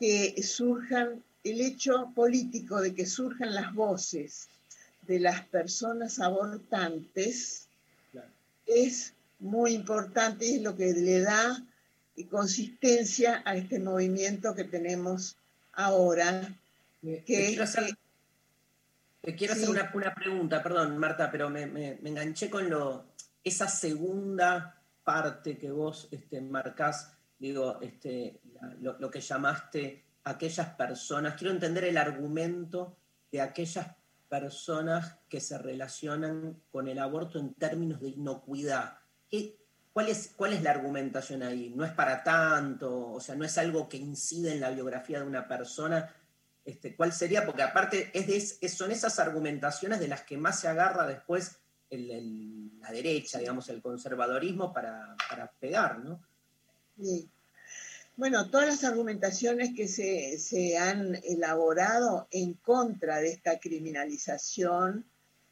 que surjan el hecho político de que surjan las voces de las personas abortantes es muy importante y es lo que le da consistencia a este movimiento que tenemos ahora. Que quiero hacer, te quiero hacer una, pregunta, perdón, Marta, pero me, enganché con lo, esa segunda parte que vos este, marcás, digo, este, lo, que llamaste aquellas personas. Quiero entender el argumento de aquellas personas que se relacionan con el aborto en términos de inocuidad. cuál, es, ¿Cuál es la argumentación ahí? ¿No es para tanto? O sea, ¿no es algo que incide en la biografía de una persona? Este, ¿Cuál sería? Porque aparte es de, son esas argumentaciones de las que más se agarra después la derecha, digamos, el conservadorismo para, para pegar, ¿no? Sí. Bueno, todas las argumentaciones que se, han elaborado en contra de esta criminalización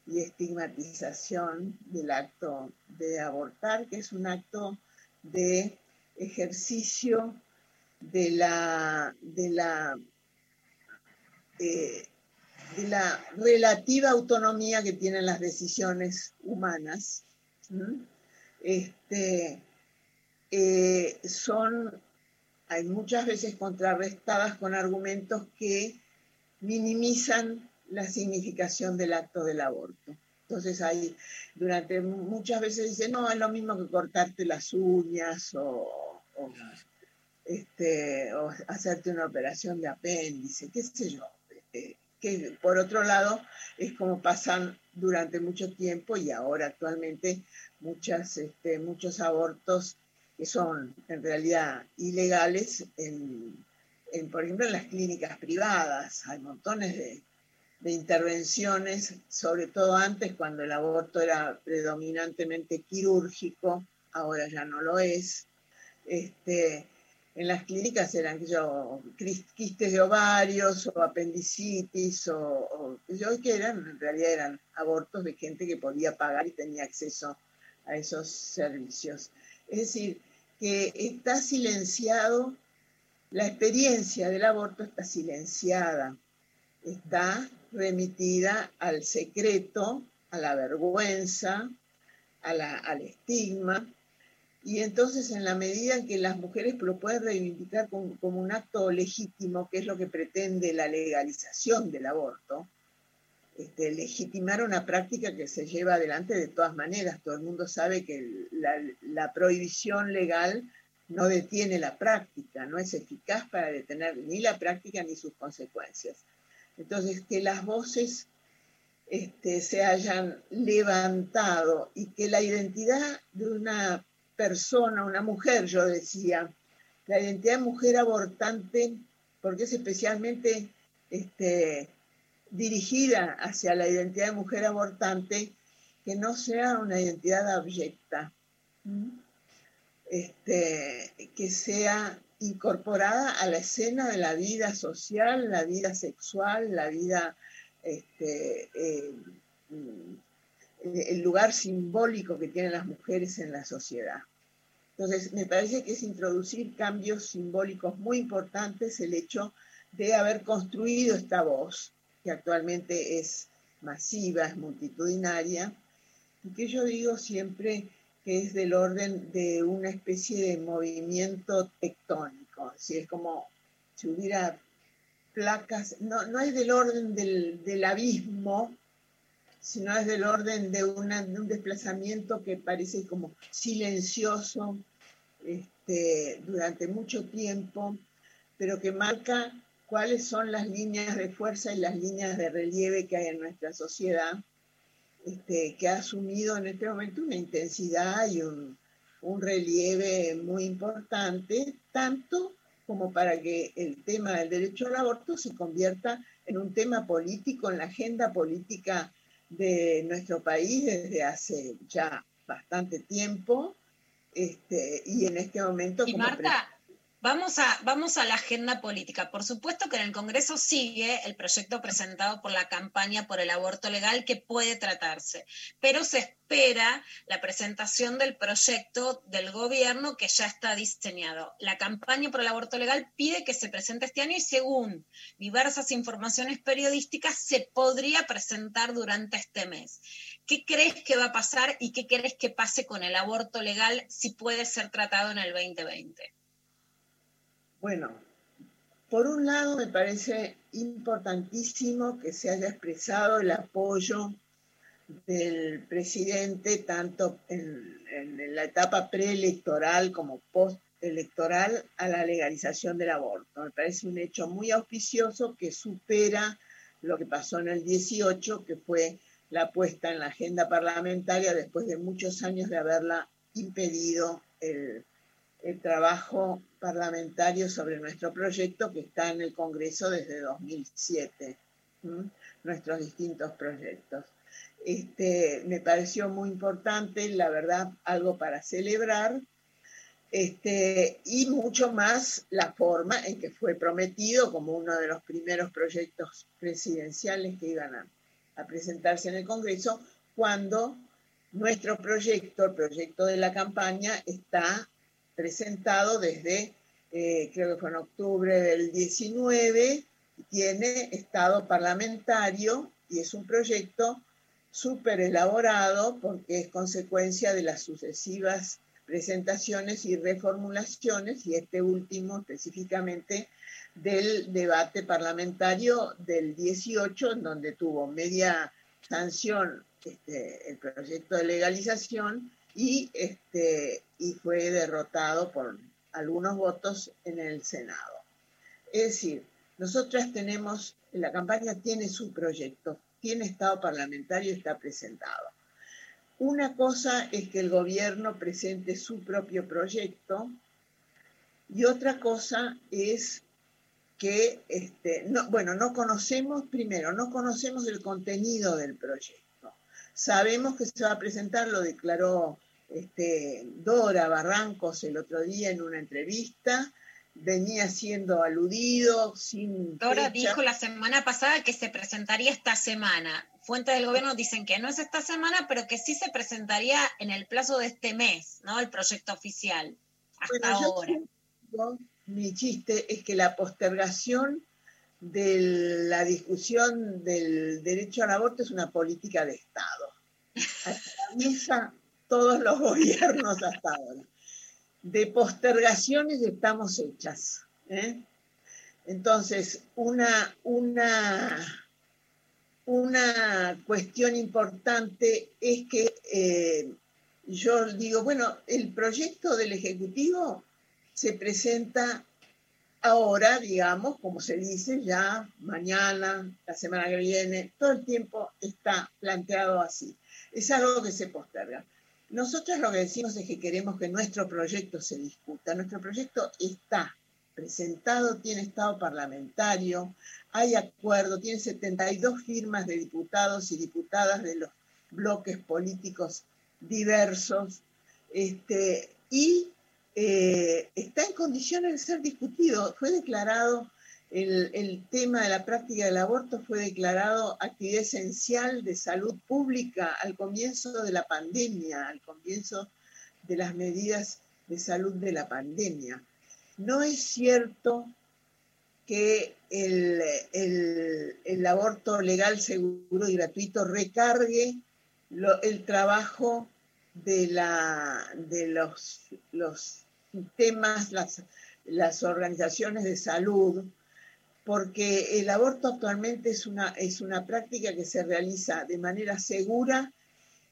y estigmatización del acto de abortar, que es un acto de ejercicio de la, de la, eh, de la relativa autonomía que tienen las decisiones humanas, este, eh, son hay muchas veces contrarrestadas con argumentos que minimizan la significación del acto del aborto. Entonces hay, durante muchas veces dicen, no, es lo mismo que cortarte las uñas o, este, o hacerte una operación de apéndice, qué sé yo. Este, que por otro lado es como pasan durante mucho tiempo y ahora actualmente muchas, este, muchos abortos que son en realidad ilegales, en, por ejemplo, en las clínicas privadas. Hay montones de, intervenciones, sobre todo antes cuando el aborto era predominantemente quirúrgico, ahora ya no lo es. Este, en las clínicas eran yo, quistes de ovarios o apendicitis o, yo que eran, en realidad eran abortos de gente que podía pagar y tenía acceso a esos servicios. Es decir, que está silenciado, la experiencia del aborto está silenciada, está remitida al secreto, a la vergüenza, al estigma. Y entonces en la medida en que las mujeres lo pueden reivindicar como, como un acto legítimo, que es lo que pretende la legalización del aborto, este, legitimar una práctica que se lleva adelante de todas maneras. Todo el mundo sabe que la, prohibición legal no detiene la práctica, no es eficaz para detener ni la práctica ni sus consecuencias. Entonces, que las voces este, se hayan levantado y que la identidad de una persona, una mujer, yo decía, la identidad de mujer abortante, porque es especialmente este, dirigida hacia la identidad de mujer abortante, que no sea una identidad abyecta, este, que sea incorporada a la escena de la vida social, la vida sexual, la vida, este, eh, el lugar simbólico que tienen las mujeres en la sociedad. Entonces, me parece que es introducir cambios simbólicos muy importantes el hecho de haber construido esta voz, que actualmente es masiva, es multitudinaria, y que yo digo siempre que es del orden de una especie de movimiento tectónico, si es como si hubiera placas, no, no es del orden del, del abismo, sino es del orden de, una, de un desplazamiento que parece como silencioso este, durante mucho tiempo, pero que marca cuáles son las líneas de fuerza y las líneas de relieve que hay en nuestra sociedad, este, que ha asumido en este momento una intensidad y un, un relieve muy importante, tanto como para que el tema del derecho al aborto se convierta en un tema político, en la agenda política de nuestro país desde hace ya bastante tiempo, este, y en este momento... Y Marta, Vamos a, vamos a la agenda política. Por supuesto que en el Congreso sigue el proyecto presentado por la campaña por el aborto legal que puede tratarse, pero se espera la presentación del proyecto del gobierno que ya está diseñado. La campaña por el aborto legal pide que se presente este año y según diversas informaciones periodísticas se podría presentar durante este mes. ¿Qué crees que va a pasar y qué crees que pase con el aborto legal si puede ser tratado en el 2020? Bueno, por un lado me parece importantísimo que se haya expresado el apoyo del presidente tanto en, la etapa preelectoral como postelectoral a la legalización del aborto. Me parece un hecho muy auspicioso que supera lo que pasó en el 18, que fue la puesta en la agenda parlamentaria después de muchos años de haberla impedido el el trabajo parlamentario sobre nuestro proyecto que está en el Congreso desde 2007, nuestros distintos proyectos. Este, me pareció muy importante, la verdad, algo para celebrar, este, y mucho más la forma en que fue prometido como uno de los primeros proyectos presidenciales que iban a, a presentarse en el Congreso, cuando nuestro proyecto, el proyecto de la campaña, está presentado desde, eh, creo que fue en octubre del 19, tiene estado parlamentario y es un proyecto súper elaborado porque es consecuencia de las sucesivas presentaciones y reformulaciones y este último específicamente del debate parlamentario del 18 en donde tuvo media sanción este, el proyecto de legalización y, este, y fue derrotado por algunos votos en el Senado. Es decir, nosotras tenemos, la campaña tiene su proyecto, tiene estado parlamentario, está presentado. Una cosa es que el gobierno presente su propio proyecto y otra cosa es que, este, no, bueno, no conocemos, primero, no conocemos el contenido del proyecto. Sabemos que se va a presentar, lo declaró este, Dora Barrancos el otro día en una entrevista, venía siendo aludido sin... Dora dijo la semana pasada que se presentaría esta semana. Fuentes del gobierno dicen que no es esta semana, pero que sí se presentaría en el plazo de este mes, ¿no? El proyecto oficial, hasta ahora. mi chiste es que la postergación de la discusión del derecho al aborto es una política de Estado. Atraviesa todos los gobiernos hasta ahora. De postergaciones estamos hechas. ¿eh? Entonces, una, una, una cuestión importante es que eh, yo digo, bueno, el proyecto del Ejecutivo se presenta ahora, digamos, como se dice, ya mañana, la semana que viene, todo el tiempo está planteado así. Es algo que se posterga. Nosotros lo que decimos es que queremos que nuestro proyecto se discuta. Nuestro proyecto está presentado, tiene estado parlamentario, hay acuerdo, tiene 72 firmas de diputados y diputadas de los bloques políticos diversos, este, y eh, está en condiciones de ser discutido. Fue declarado, el, el tema de la práctica del aborto fue declarado actividad esencial de salud pública al comienzo de la pandemia, al comienzo de las medidas de salud de la pandemia. No es cierto que el, el- el aborto legal, seguro y gratuito recargue lo- el trabajo de, la, de los, los sistemas, las, las organizaciones de salud, porque el aborto actualmente es una, es una práctica que se realiza de manera segura,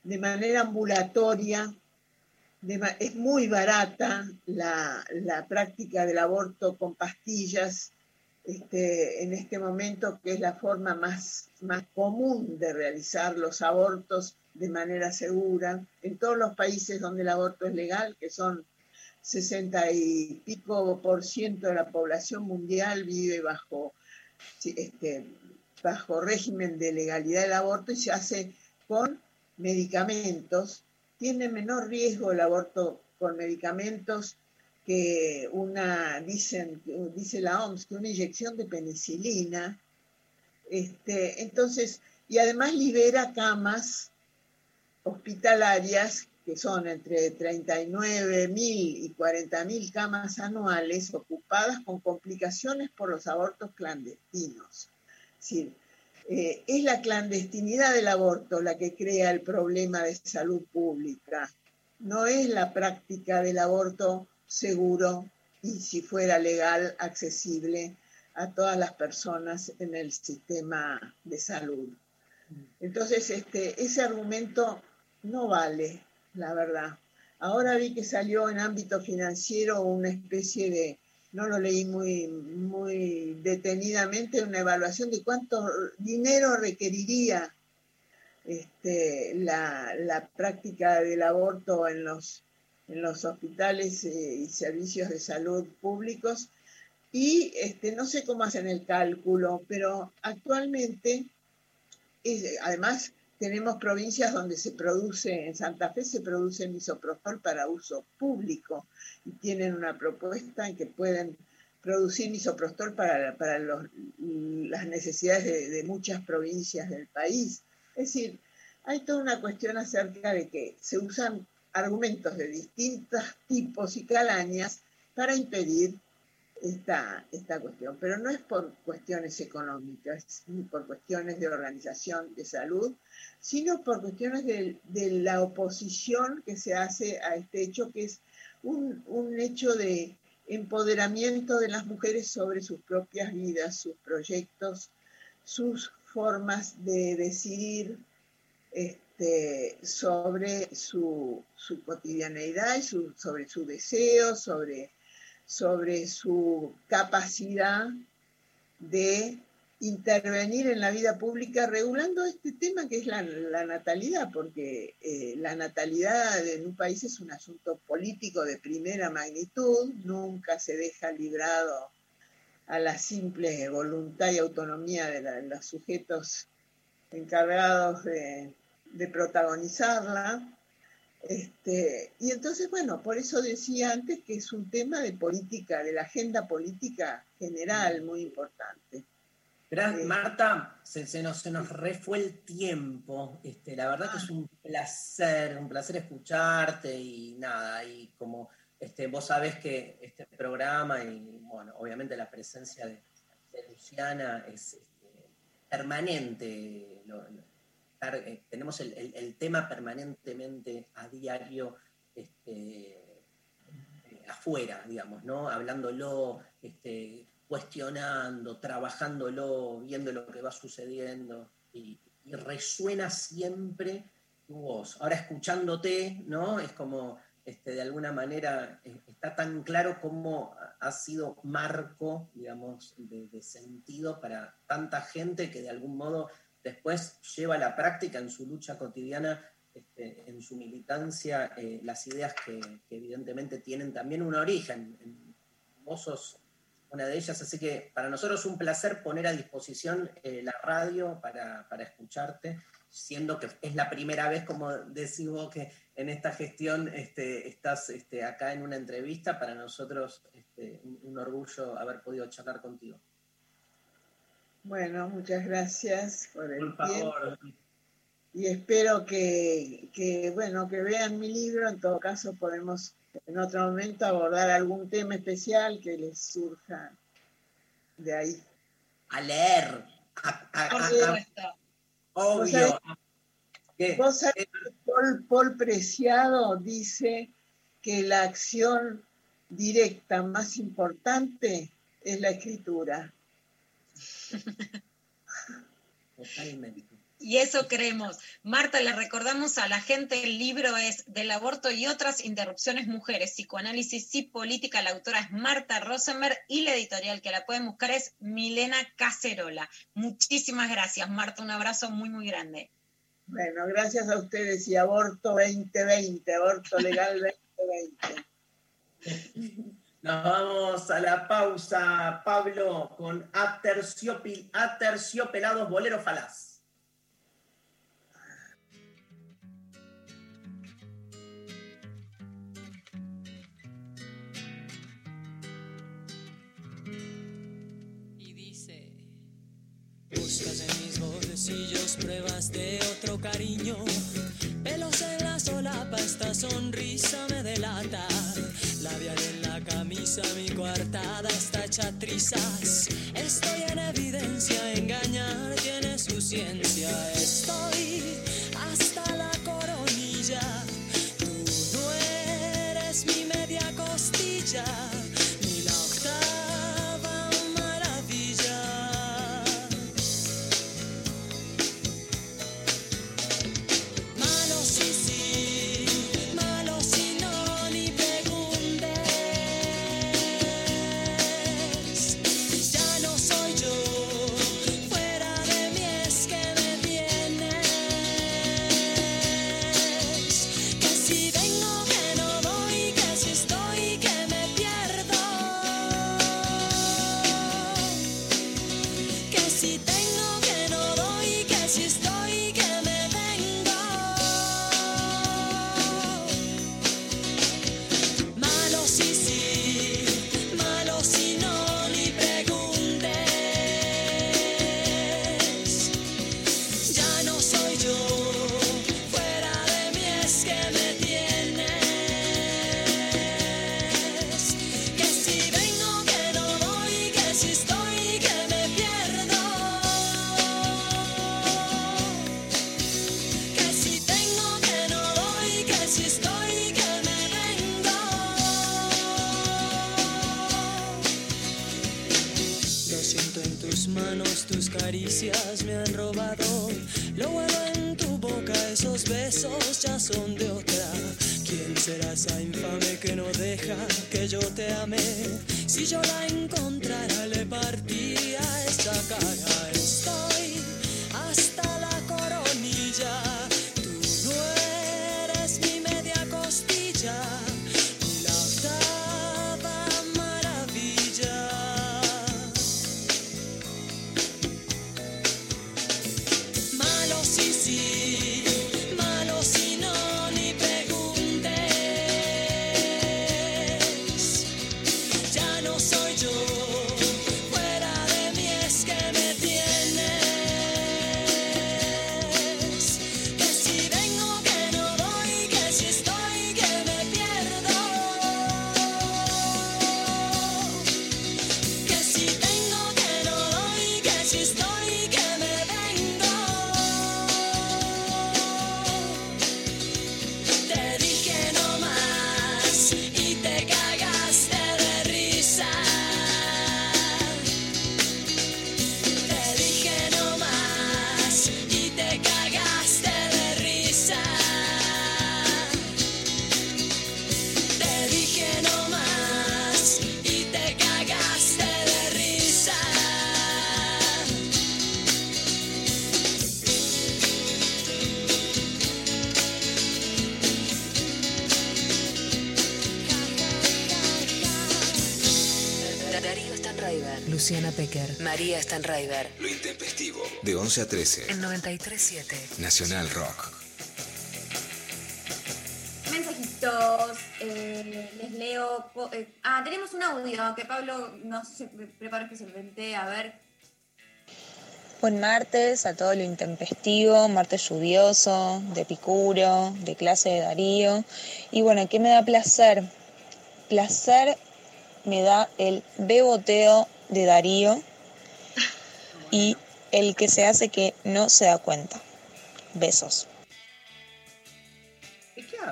de manera ambulatoria, es muy barata la, la práctica del aborto con pastillas este, en este momento, que es la forma más, más común de realizar los abortos de manera segura. En todos los países donde el aborto es legal, que son 60 y pico por ciento de la población mundial vive bajo, este, bajo régimen de legalidad del aborto y se hace con medicamentos. Tiene menor riesgo el aborto con medicamentos que una, dicen, dice la OMS, que una inyección de penicilina. Este, entonces, y además libera camas hospitalarias, que son entre 39 mil y 40 mil camas anuales ocupadas con complicaciones por los abortos clandestinos. Es decir, eh, es la clandestinidad del aborto la que crea el problema de salud pública, no es la práctica del aborto seguro y si fuera legal, accesible a todas las personas en el sistema de salud. Entonces, este, ese argumento no vale, la verdad. Ahora vi que salió en ámbito financiero una especie de, no lo leí muy, muy detenidamente, una evaluación de cuánto dinero requeriría este, la, la práctica del aborto en los, en los hospitales eh, y servicios de salud públicos. Y este, no sé cómo hacen el cálculo, pero actualmente, es- además, tenemos provincias donde se produce, en Santa Fe se produce misoprostol para uso público y tienen una propuesta en que pueden producir misoprostol para, para las necesidades de, de muchas provincias del país. Es decir, hay toda una cuestión acerca de que se usan argumentos de distintos tipos y calañas para impedir esta, esta cuestión, pero no es por cuestiones económicas ni por cuestiones de organización de salud, sino por cuestiones de, la oposición que se hace a este hecho, que es un, un hecho de empoderamiento de las mujeres sobre sus propias vidas, sus proyectos, sus formas de decidir este, sobre su, su cotidianeidad y sobre su deseo, sobre, sobre su capacidad de intervenir en la vida pública regulando este tema que es la, la natalidad, porque eh, la natalidad en un país es un asunto político de primera magnitud, nunca se deja librado a la simple voluntad y autonomía de, los sujetos encargados de, de protagonizarla. Este, y entonces, bueno, por eso decía antes que es un tema de política, de la agenda política general muy importante. Gracias, Marta, se, se nos, se nos refue el tiempo. Este, la verdad que es un placer, un placer escucharte y nada, y como este, vos sabés que este programa y bueno, obviamente la presencia de, de Luciana es este, permanente. lo- lo- eh, tenemos el, tema permanentemente a diario este, eh, afuera, digamos, ¿no? Hablándolo, este, cuestionando, trabajándolo, viendo lo que va sucediendo y, resuena siempre tu voz. Ahora escuchándote, ¿no? Es como, este, de alguna manera, eh, está tan claro cómo ha sido marco, digamos, de sentido para tanta gente que de algún modo después lleva a la práctica en su lucha cotidiana, este, en su militancia, eh, las ideas que, evidentemente tienen también un origen. En- Vos sos una de ellas, así que para nosotros es un placer poner a disposición eh, la radio para, escucharte siendo que es la primera vez, como decís vos, que en esta gestión este, estás este, acá en una entrevista, para nosotros un orgullo haber podido charlar contigo. Bueno, muchas gracias por el Por tiempo. favor, Y espero que, que, bueno, que vean mi libro. En todo caso, podemos en otro momento abordar algún tema especial que les surja de ahí. a leer, a- a- a- obvio. ¿Qué? Vos sabés que Paul, Paul Preciado dice que la acción directa más importante es la escritura. Totalmente. Y eso creemos. Marta, le recordamos a la gente, el libro es Del aborto y otras interrupciones mujeres, psicoanálisis y política. La autora es Marta Rosenberg y la editorial que la pueden buscar es Milena Cacerola. Muchísimas gracias, Marta. Un abrazo muy, muy grande. Bueno, gracias a ustedes y aborto 2020, aborto legal 2020. Nos vamos a la pausa, Pablo, con Aterciopil- Aterciopelados Bolero Falaz. Buscas en mis bolsillos pruebas de otro cariño Pelos en la solapa, esta sonrisa camisa, mi coartada está hecha Estoy en evidencia, engañar tiene su ciencia. Estoy María Stanraiver. Lo intempestivo. De 11 a 13. En 93.7. Nacional Rock. Mensajitos, eh, les leo. eh, ah, tenemos un audio que Pablo nos se preparó especialmente. A ver, Buen martes a todo lo intempestivo, martes lluvioso, de Picuro, de clase de Darío. Y bueno, ¿qué me da placer? Placer me da el beboteo de Darío y el que se hace que no se da cuenta. Besos.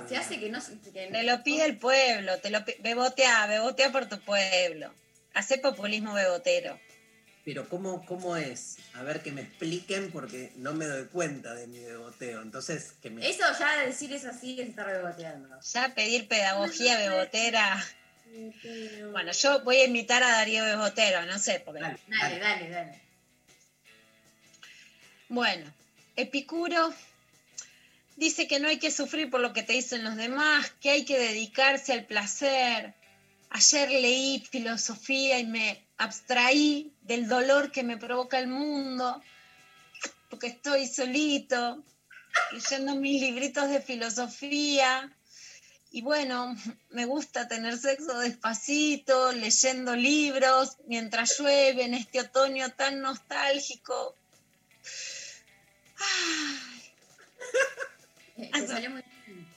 se hace que no. se- Que Te lo pide el pueblo, te lo bebotea, bebotea por tu pueblo. Hace populismo bebotero. Pero ¿cómo, ¿cómo es? A ver, que me expliquen porque no me doy cuenta de mi beboteo. Entonces, que me... Eso ya decir eso así es estar reboteando. Ya pedir pedagogía bebotera. Bueno, yo voy a imitar a Darío Bebotero, no sé, porque... Dale, dale, dale. Bueno, Epicuro dice que no hay que sufrir por lo que te dicen los demás, que hay que dedicarse al placer. Ayer leí filosofía y me abstraí del dolor que me provoca el mundo, porque estoy solito, leyendo mis libritos de filosofía. Y bueno, me gusta tener sexo despacito, leyendo libros, mientras llueve en este otoño tan nostálgico. Te salió muy bien.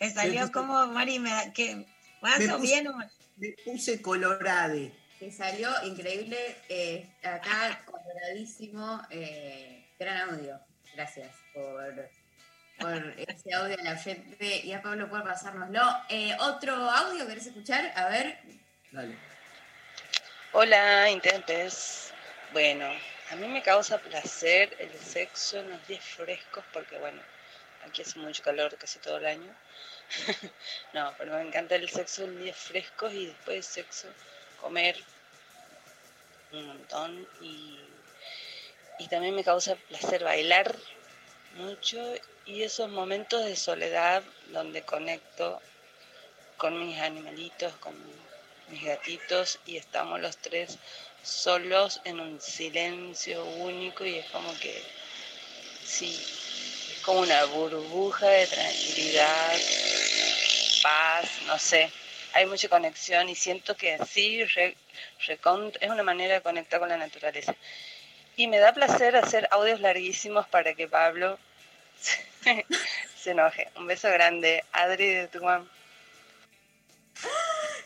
Me salió como, Mari, me da, que más Me o puse- bien o Me puse colorade. Te salió increíble. eh, acá, coloradísimo. eh, gran audio. Gracias por, por ese audio al oyente. Y a Pablo por pasárnoslo. Eh, ¿Otro audio querés escuchar? A ver. Dale. Hola, Intempes. Bueno, a mí me causa placer el sexo en los días frescos porque, bueno, aquí hace mucho calor casi todo el año. no, pero me encanta el sexo en días frescos y después de sexo comer un montón y, y también me causa placer bailar mucho y esos momentos de soledad donde conecto con mis animalitos, con mis gatitos y estamos los tres solos en un silencio único y es como que sí, es como una burbuja de tranquilidad, paz, no sé. Hay mucha conexión y siento que sí, re- recon- es una manera de conectar con la naturaleza. Y me da placer hacer audios larguísimos para que Pablo se enoje. Un beso grande. Adri de Tucumán.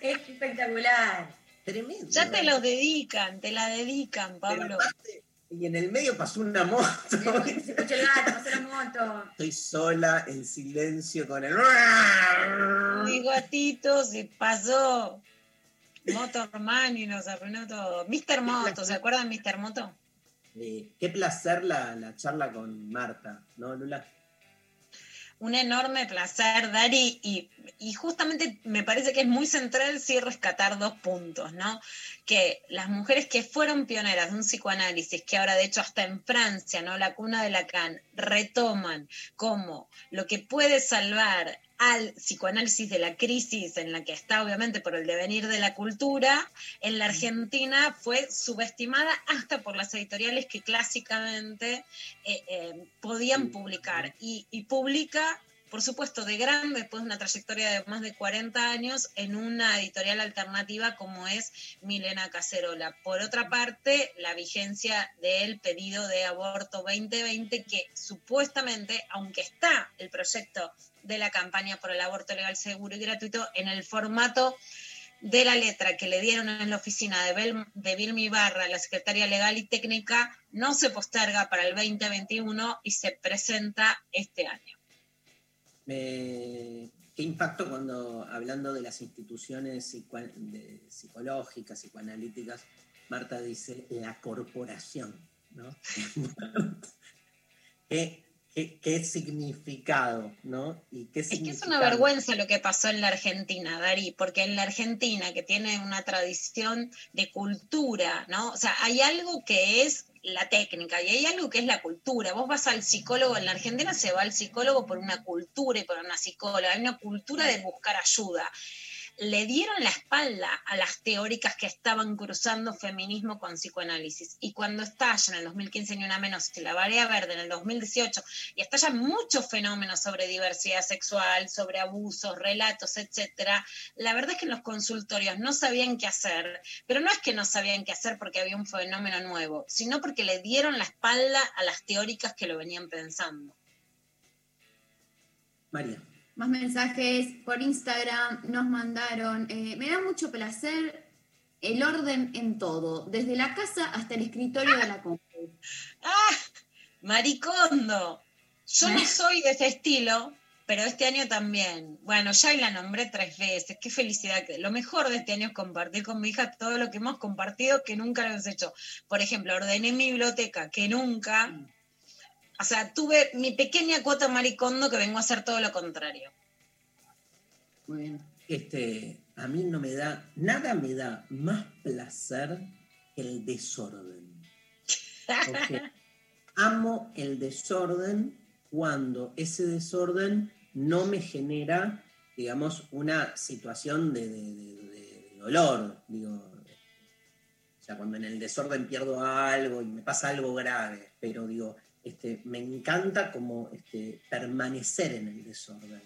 Espectacular. Tremendo. Ya te lo dedican, te la dedican, Pablo. Y en el medio pasó una moto. Se escucha el gato, pasó la moto. Estoy sola, en silencio, con el... Mi gatito se pasó. Motorman y nos arruinó todo. Mr. Moto, ¿se acuerdan de Mr. Moto? Eh, qué placer la, la charla con Marta, ¿no, Lula? Un enorme placer, Dari, y, y justamente me parece que es muy central sí rescatar dos puntos, ¿no? Que las mujeres que fueron pioneras de un psicoanálisis, que ahora de hecho hasta en Francia, ¿no? La cuna de Lacan, retoman como lo que puede salvar al psicoanálisis de la crisis en la que está obviamente por el devenir de la cultura, en la Argentina fue subestimada hasta por las editoriales que clásicamente eh, eh, podían publicar. Y, y publica, por supuesto, de grande, después de una trayectoria de más de 40 años, en una editorial alternativa como es Milena Cacerola. Por otra parte, la vigencia del pedido de aborto 2020, que supuestamente, aunque está el proyecto de la campaña por el aborto legal, seguro y gratuito, en el formato de la letra que le dieron en la oficina de, Bel, de Vilma Ibarra, la secretaria legal y técnica, no se posterga para el 2021 y se presenta este año. Me- ¿Qué impacto cuando, hablando de las instituciones de- psicológicas, psicoanalíticas, Marta dice la corporación, ¿no? ¿Qué, qué, qué significado, ¿no? Y qué Es que es una vergüenza lo que pasó en la Argentina, Dari, porque en la Argentina, que tiene una tradición de cultura, ¿no? O sea, hay algo que es la técnica y hay algo que es la cultura. Vos vas al psicólogo, en la Argentina se va al psicólogo por una cultura y por una psicóloga, hay una cultura de buscar ayuda. Le dieron la espalda a las teóricas que estaban cruzando feminismo con psicoanálisis. Y cuando estalla en el 2015 ni una menos la Barea Verde en el 2018 y estallan muchos fenómenos sobre diversidad sexual, sobre abusos, relatos, etcétera, la verdad es que en los consultorios no sabían qué hacer, pero no es que no sabían qué hacer porque había un fenómeno nuevo, sino porque le dieron la espalda a las teóricas que lo venían pensando. María. Más mensajes por Instagram nos mandaron. eh, me da mucho placer el orden en todo, desde la casa hasta el escritorio de la compu. ¡Ah! Maricondo. Yo no soy de ese estilo, pero este año también. Bueno, ya la nombré tres veces. Qué felicidad. Lo mejor de este año es compartir con mi hija todo lo que hemos compartido que nunca lo hemos hecho. Por ejemplo, ordené mi biblioteca que nunca. O sea, tuve mi pequeña cuota maricondo que vengo a hacer todo lo contrario. Muy bien. Este, a mí no me da, nada me da más placer que el desorden. Porque amo el desorden cuando ese desorden no me genera, digamos, una situación de, de- de- de- de dolor. Digo, o sea, cuando en el desorden pierdo algo y me pasa algo grave, pero digo, este, me encanta como este, permanecer en el desorden.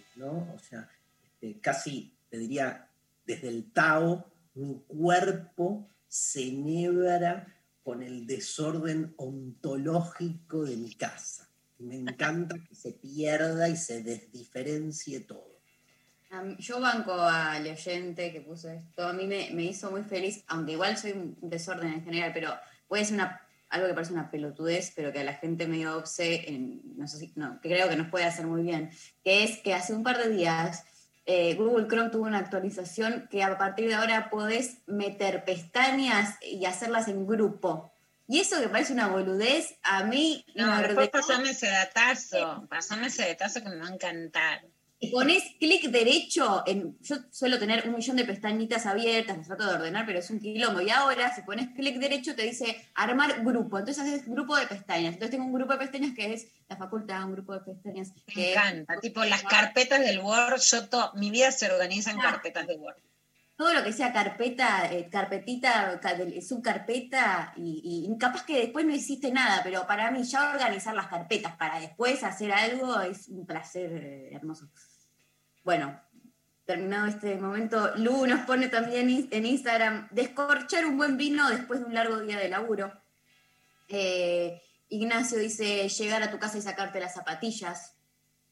O sea, este, casi te diría, desde el Tao, mi cuerpo se enhebra con el desorden ontológico de mi casa. Me encanta que se pierda y se desdiferencie todo. Yo banco al oyente que puso esto. A mí me, me hizo muy feliz, aunque igual soy un desorden en general, pero puede ser una, algo que parece una pelotudez, pero que a la gente medio obse, en, no sé si, no, que creo que nos puede hacer muy bien, que es que hace un par de días eh, Google Chrome tuvo una actualización que a partir de ahora podés meter pestañas y hacerlas en grupo. Y eso que parece una boludez, a mí No, me después ordenó- pasame ese datazo. Pasame ese datazo que me va a encantar. Y pones clic derecho, en, yo suelo tener un millón de pestañitas abiertas, las trato de ordenar, pero es un quilombo. Y ahora, si pones clic derecho, te dice armar grupo. Entonces haces grupo de pestañas. Entonces tengo un grupo de pestañas que es la facultad, un grupo de pestañas Me que encanta. Tipo, las carpetas del Word, yo to- mi vida se organiza en Ah. carpetas de Word. todo lo que sea carpeta, eh, carpetita, subcarpeta, y, y capaz que después no hiciste nada, pero para mí ya organizar las carpetas para después hacer algo es un placer eh, hermoso. Bueno, terminado este momento, Lu nos pone también en Instagram, descorchar un buen vino después de un largo día de laburo. Eh, Ignacio dice, llegar a tu casa y sacarte las zapatillas.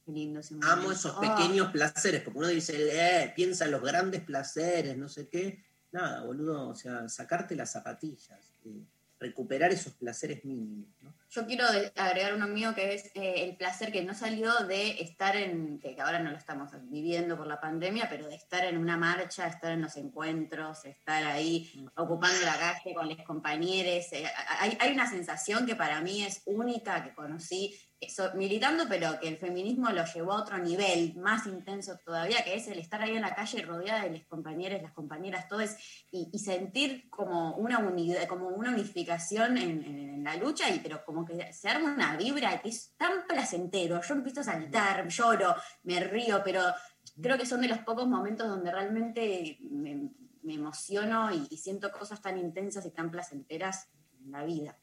Qué lindo ese momento. Amo esos pequeños placeres, porque uno dice, eh, piensa en los grandes placeres, no sé qué. Nada, boludo, o sea, sacarte las zapatillas, eh, recuperar esos placeres mínimos. ¿no? Yo quiero agregar uno mío que es eh, el placer que no salió de estar en, que ahora no lo estamos viviendo por la pandemia, pero de estar en una marcha, estar en los encuentros, estar ahí ocupando la calle con los compañeros. eh, hay, hay una sensación que para mí es única, que conocí eso, militando, pero que el feminismo lo llevó a otro nivel, más intenso todavía, que es el estar ahí en la calle rodeada de los compañeros, las compañeras, todos, y, y sentir como una unidad, como una unificación en, la lucha, y pero como que se arma una vibra que es tan placentero. Yo empiezo a saltar, lloro, me río, pero creo que son de los pocos momentos donde realmente me, emociono y siento cosas tan intensas y tan placenteras en la vida.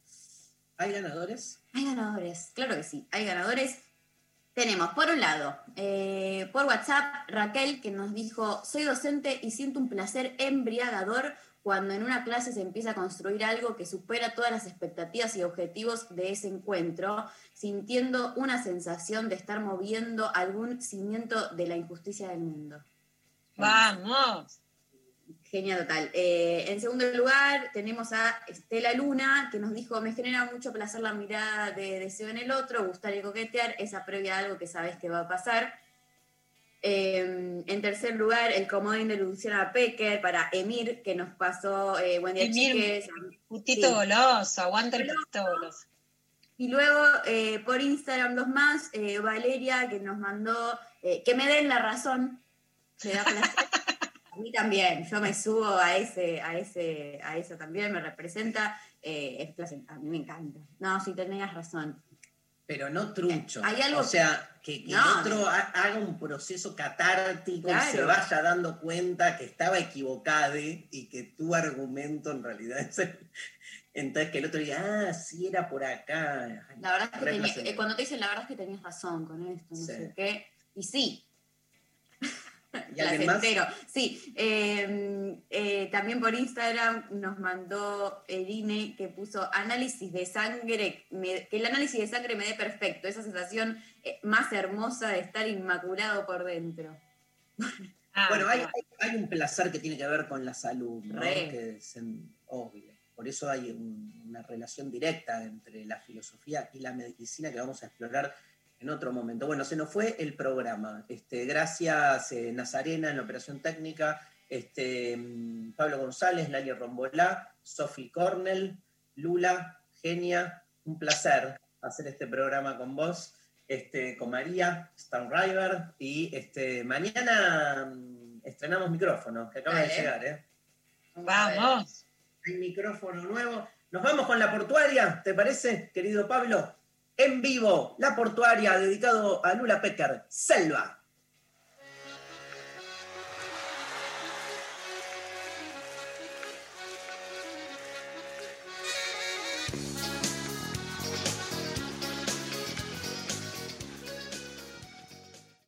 ¿Hay ganadores? Hay ganadores, claro que sí, hay ganadores. Tenemos, por un lado, eh, por WhatsApp, Raquel, que nos dijo, soy docente y siento un placer embriagador cuando en una clase se empieza a construir algo que supera todas las expectativas y objetivos de ese encuentro, sintiendo una sensación de estar moviendo algún cimiento de la injusticia del mundo. ¡Vamos! Genial, total. Eh, en segundo lugar, tenemos a Estela Luna, que nos dijo, me genera mucho placer la mirada de deseo en el otro, gustar y coquetear, esa previa a algo que sabes que va a pasar. Eh, en tercer lugar, el comodín de Luciana Pecker para Emir, que nos pasó eh, Buen día, Emir, chiques. Putito Sí. goloso, aguanta el putito goloso. Y luego eh, por Instagram dos más, Valeria que nos mandó que me den la razón. Me da placer. a mí también, yo me subo a ese, a ese, a eso también, me representa, eh, es a mí me encanta. No, sí tenías razón. Pero no trucho. Hay algo- O sea, que, que No. el otro ha- haga un proceso catártico y se vaya dando cuenta que estaba equivocado y que tu argumento en realidad es el- Entonces que el otro diga, ah, sí era por acá. Ay, La verdad es que tenía- eh, cuando te dicen la verdad es que tenías razón con esto, no Sí. sé qué. Y sí. ¿Y alguien más? Placentero. Sí. eh, eh, también por Instagram nos mandó Erine que puso análisis de sangre, me- que el análisis de sangre me dé perfecto, esa sensación eh, más hermosa de estar inmaculado por dentro. Ah, bueno, hay, hay- hay un placer que tiene que ver con la salud, ¿no? Re. Que es en- obvio. Por eso hay un- una relación directa entre la filosofía y la medicina que vamos a explorar en otro momento. Bueno, se nos fue el programa. Este, gracias eh, Nazarena en la operación técnica, este, mm, Pablo González, Lali Rombolá, Sophie Cornell, Lula, Genia, un placer hacer este programa con vos, este, con María, Stan River, y este, mañana mm, estrenamos micrófono, que acaba de llegar, ¿eh? Vamos. Hay micrófono nuevo. Nos vamos con la portuaria, ¿te parece, querido Pablo? En vivo, la portuaria dedicado a Lula Pecker, Selva.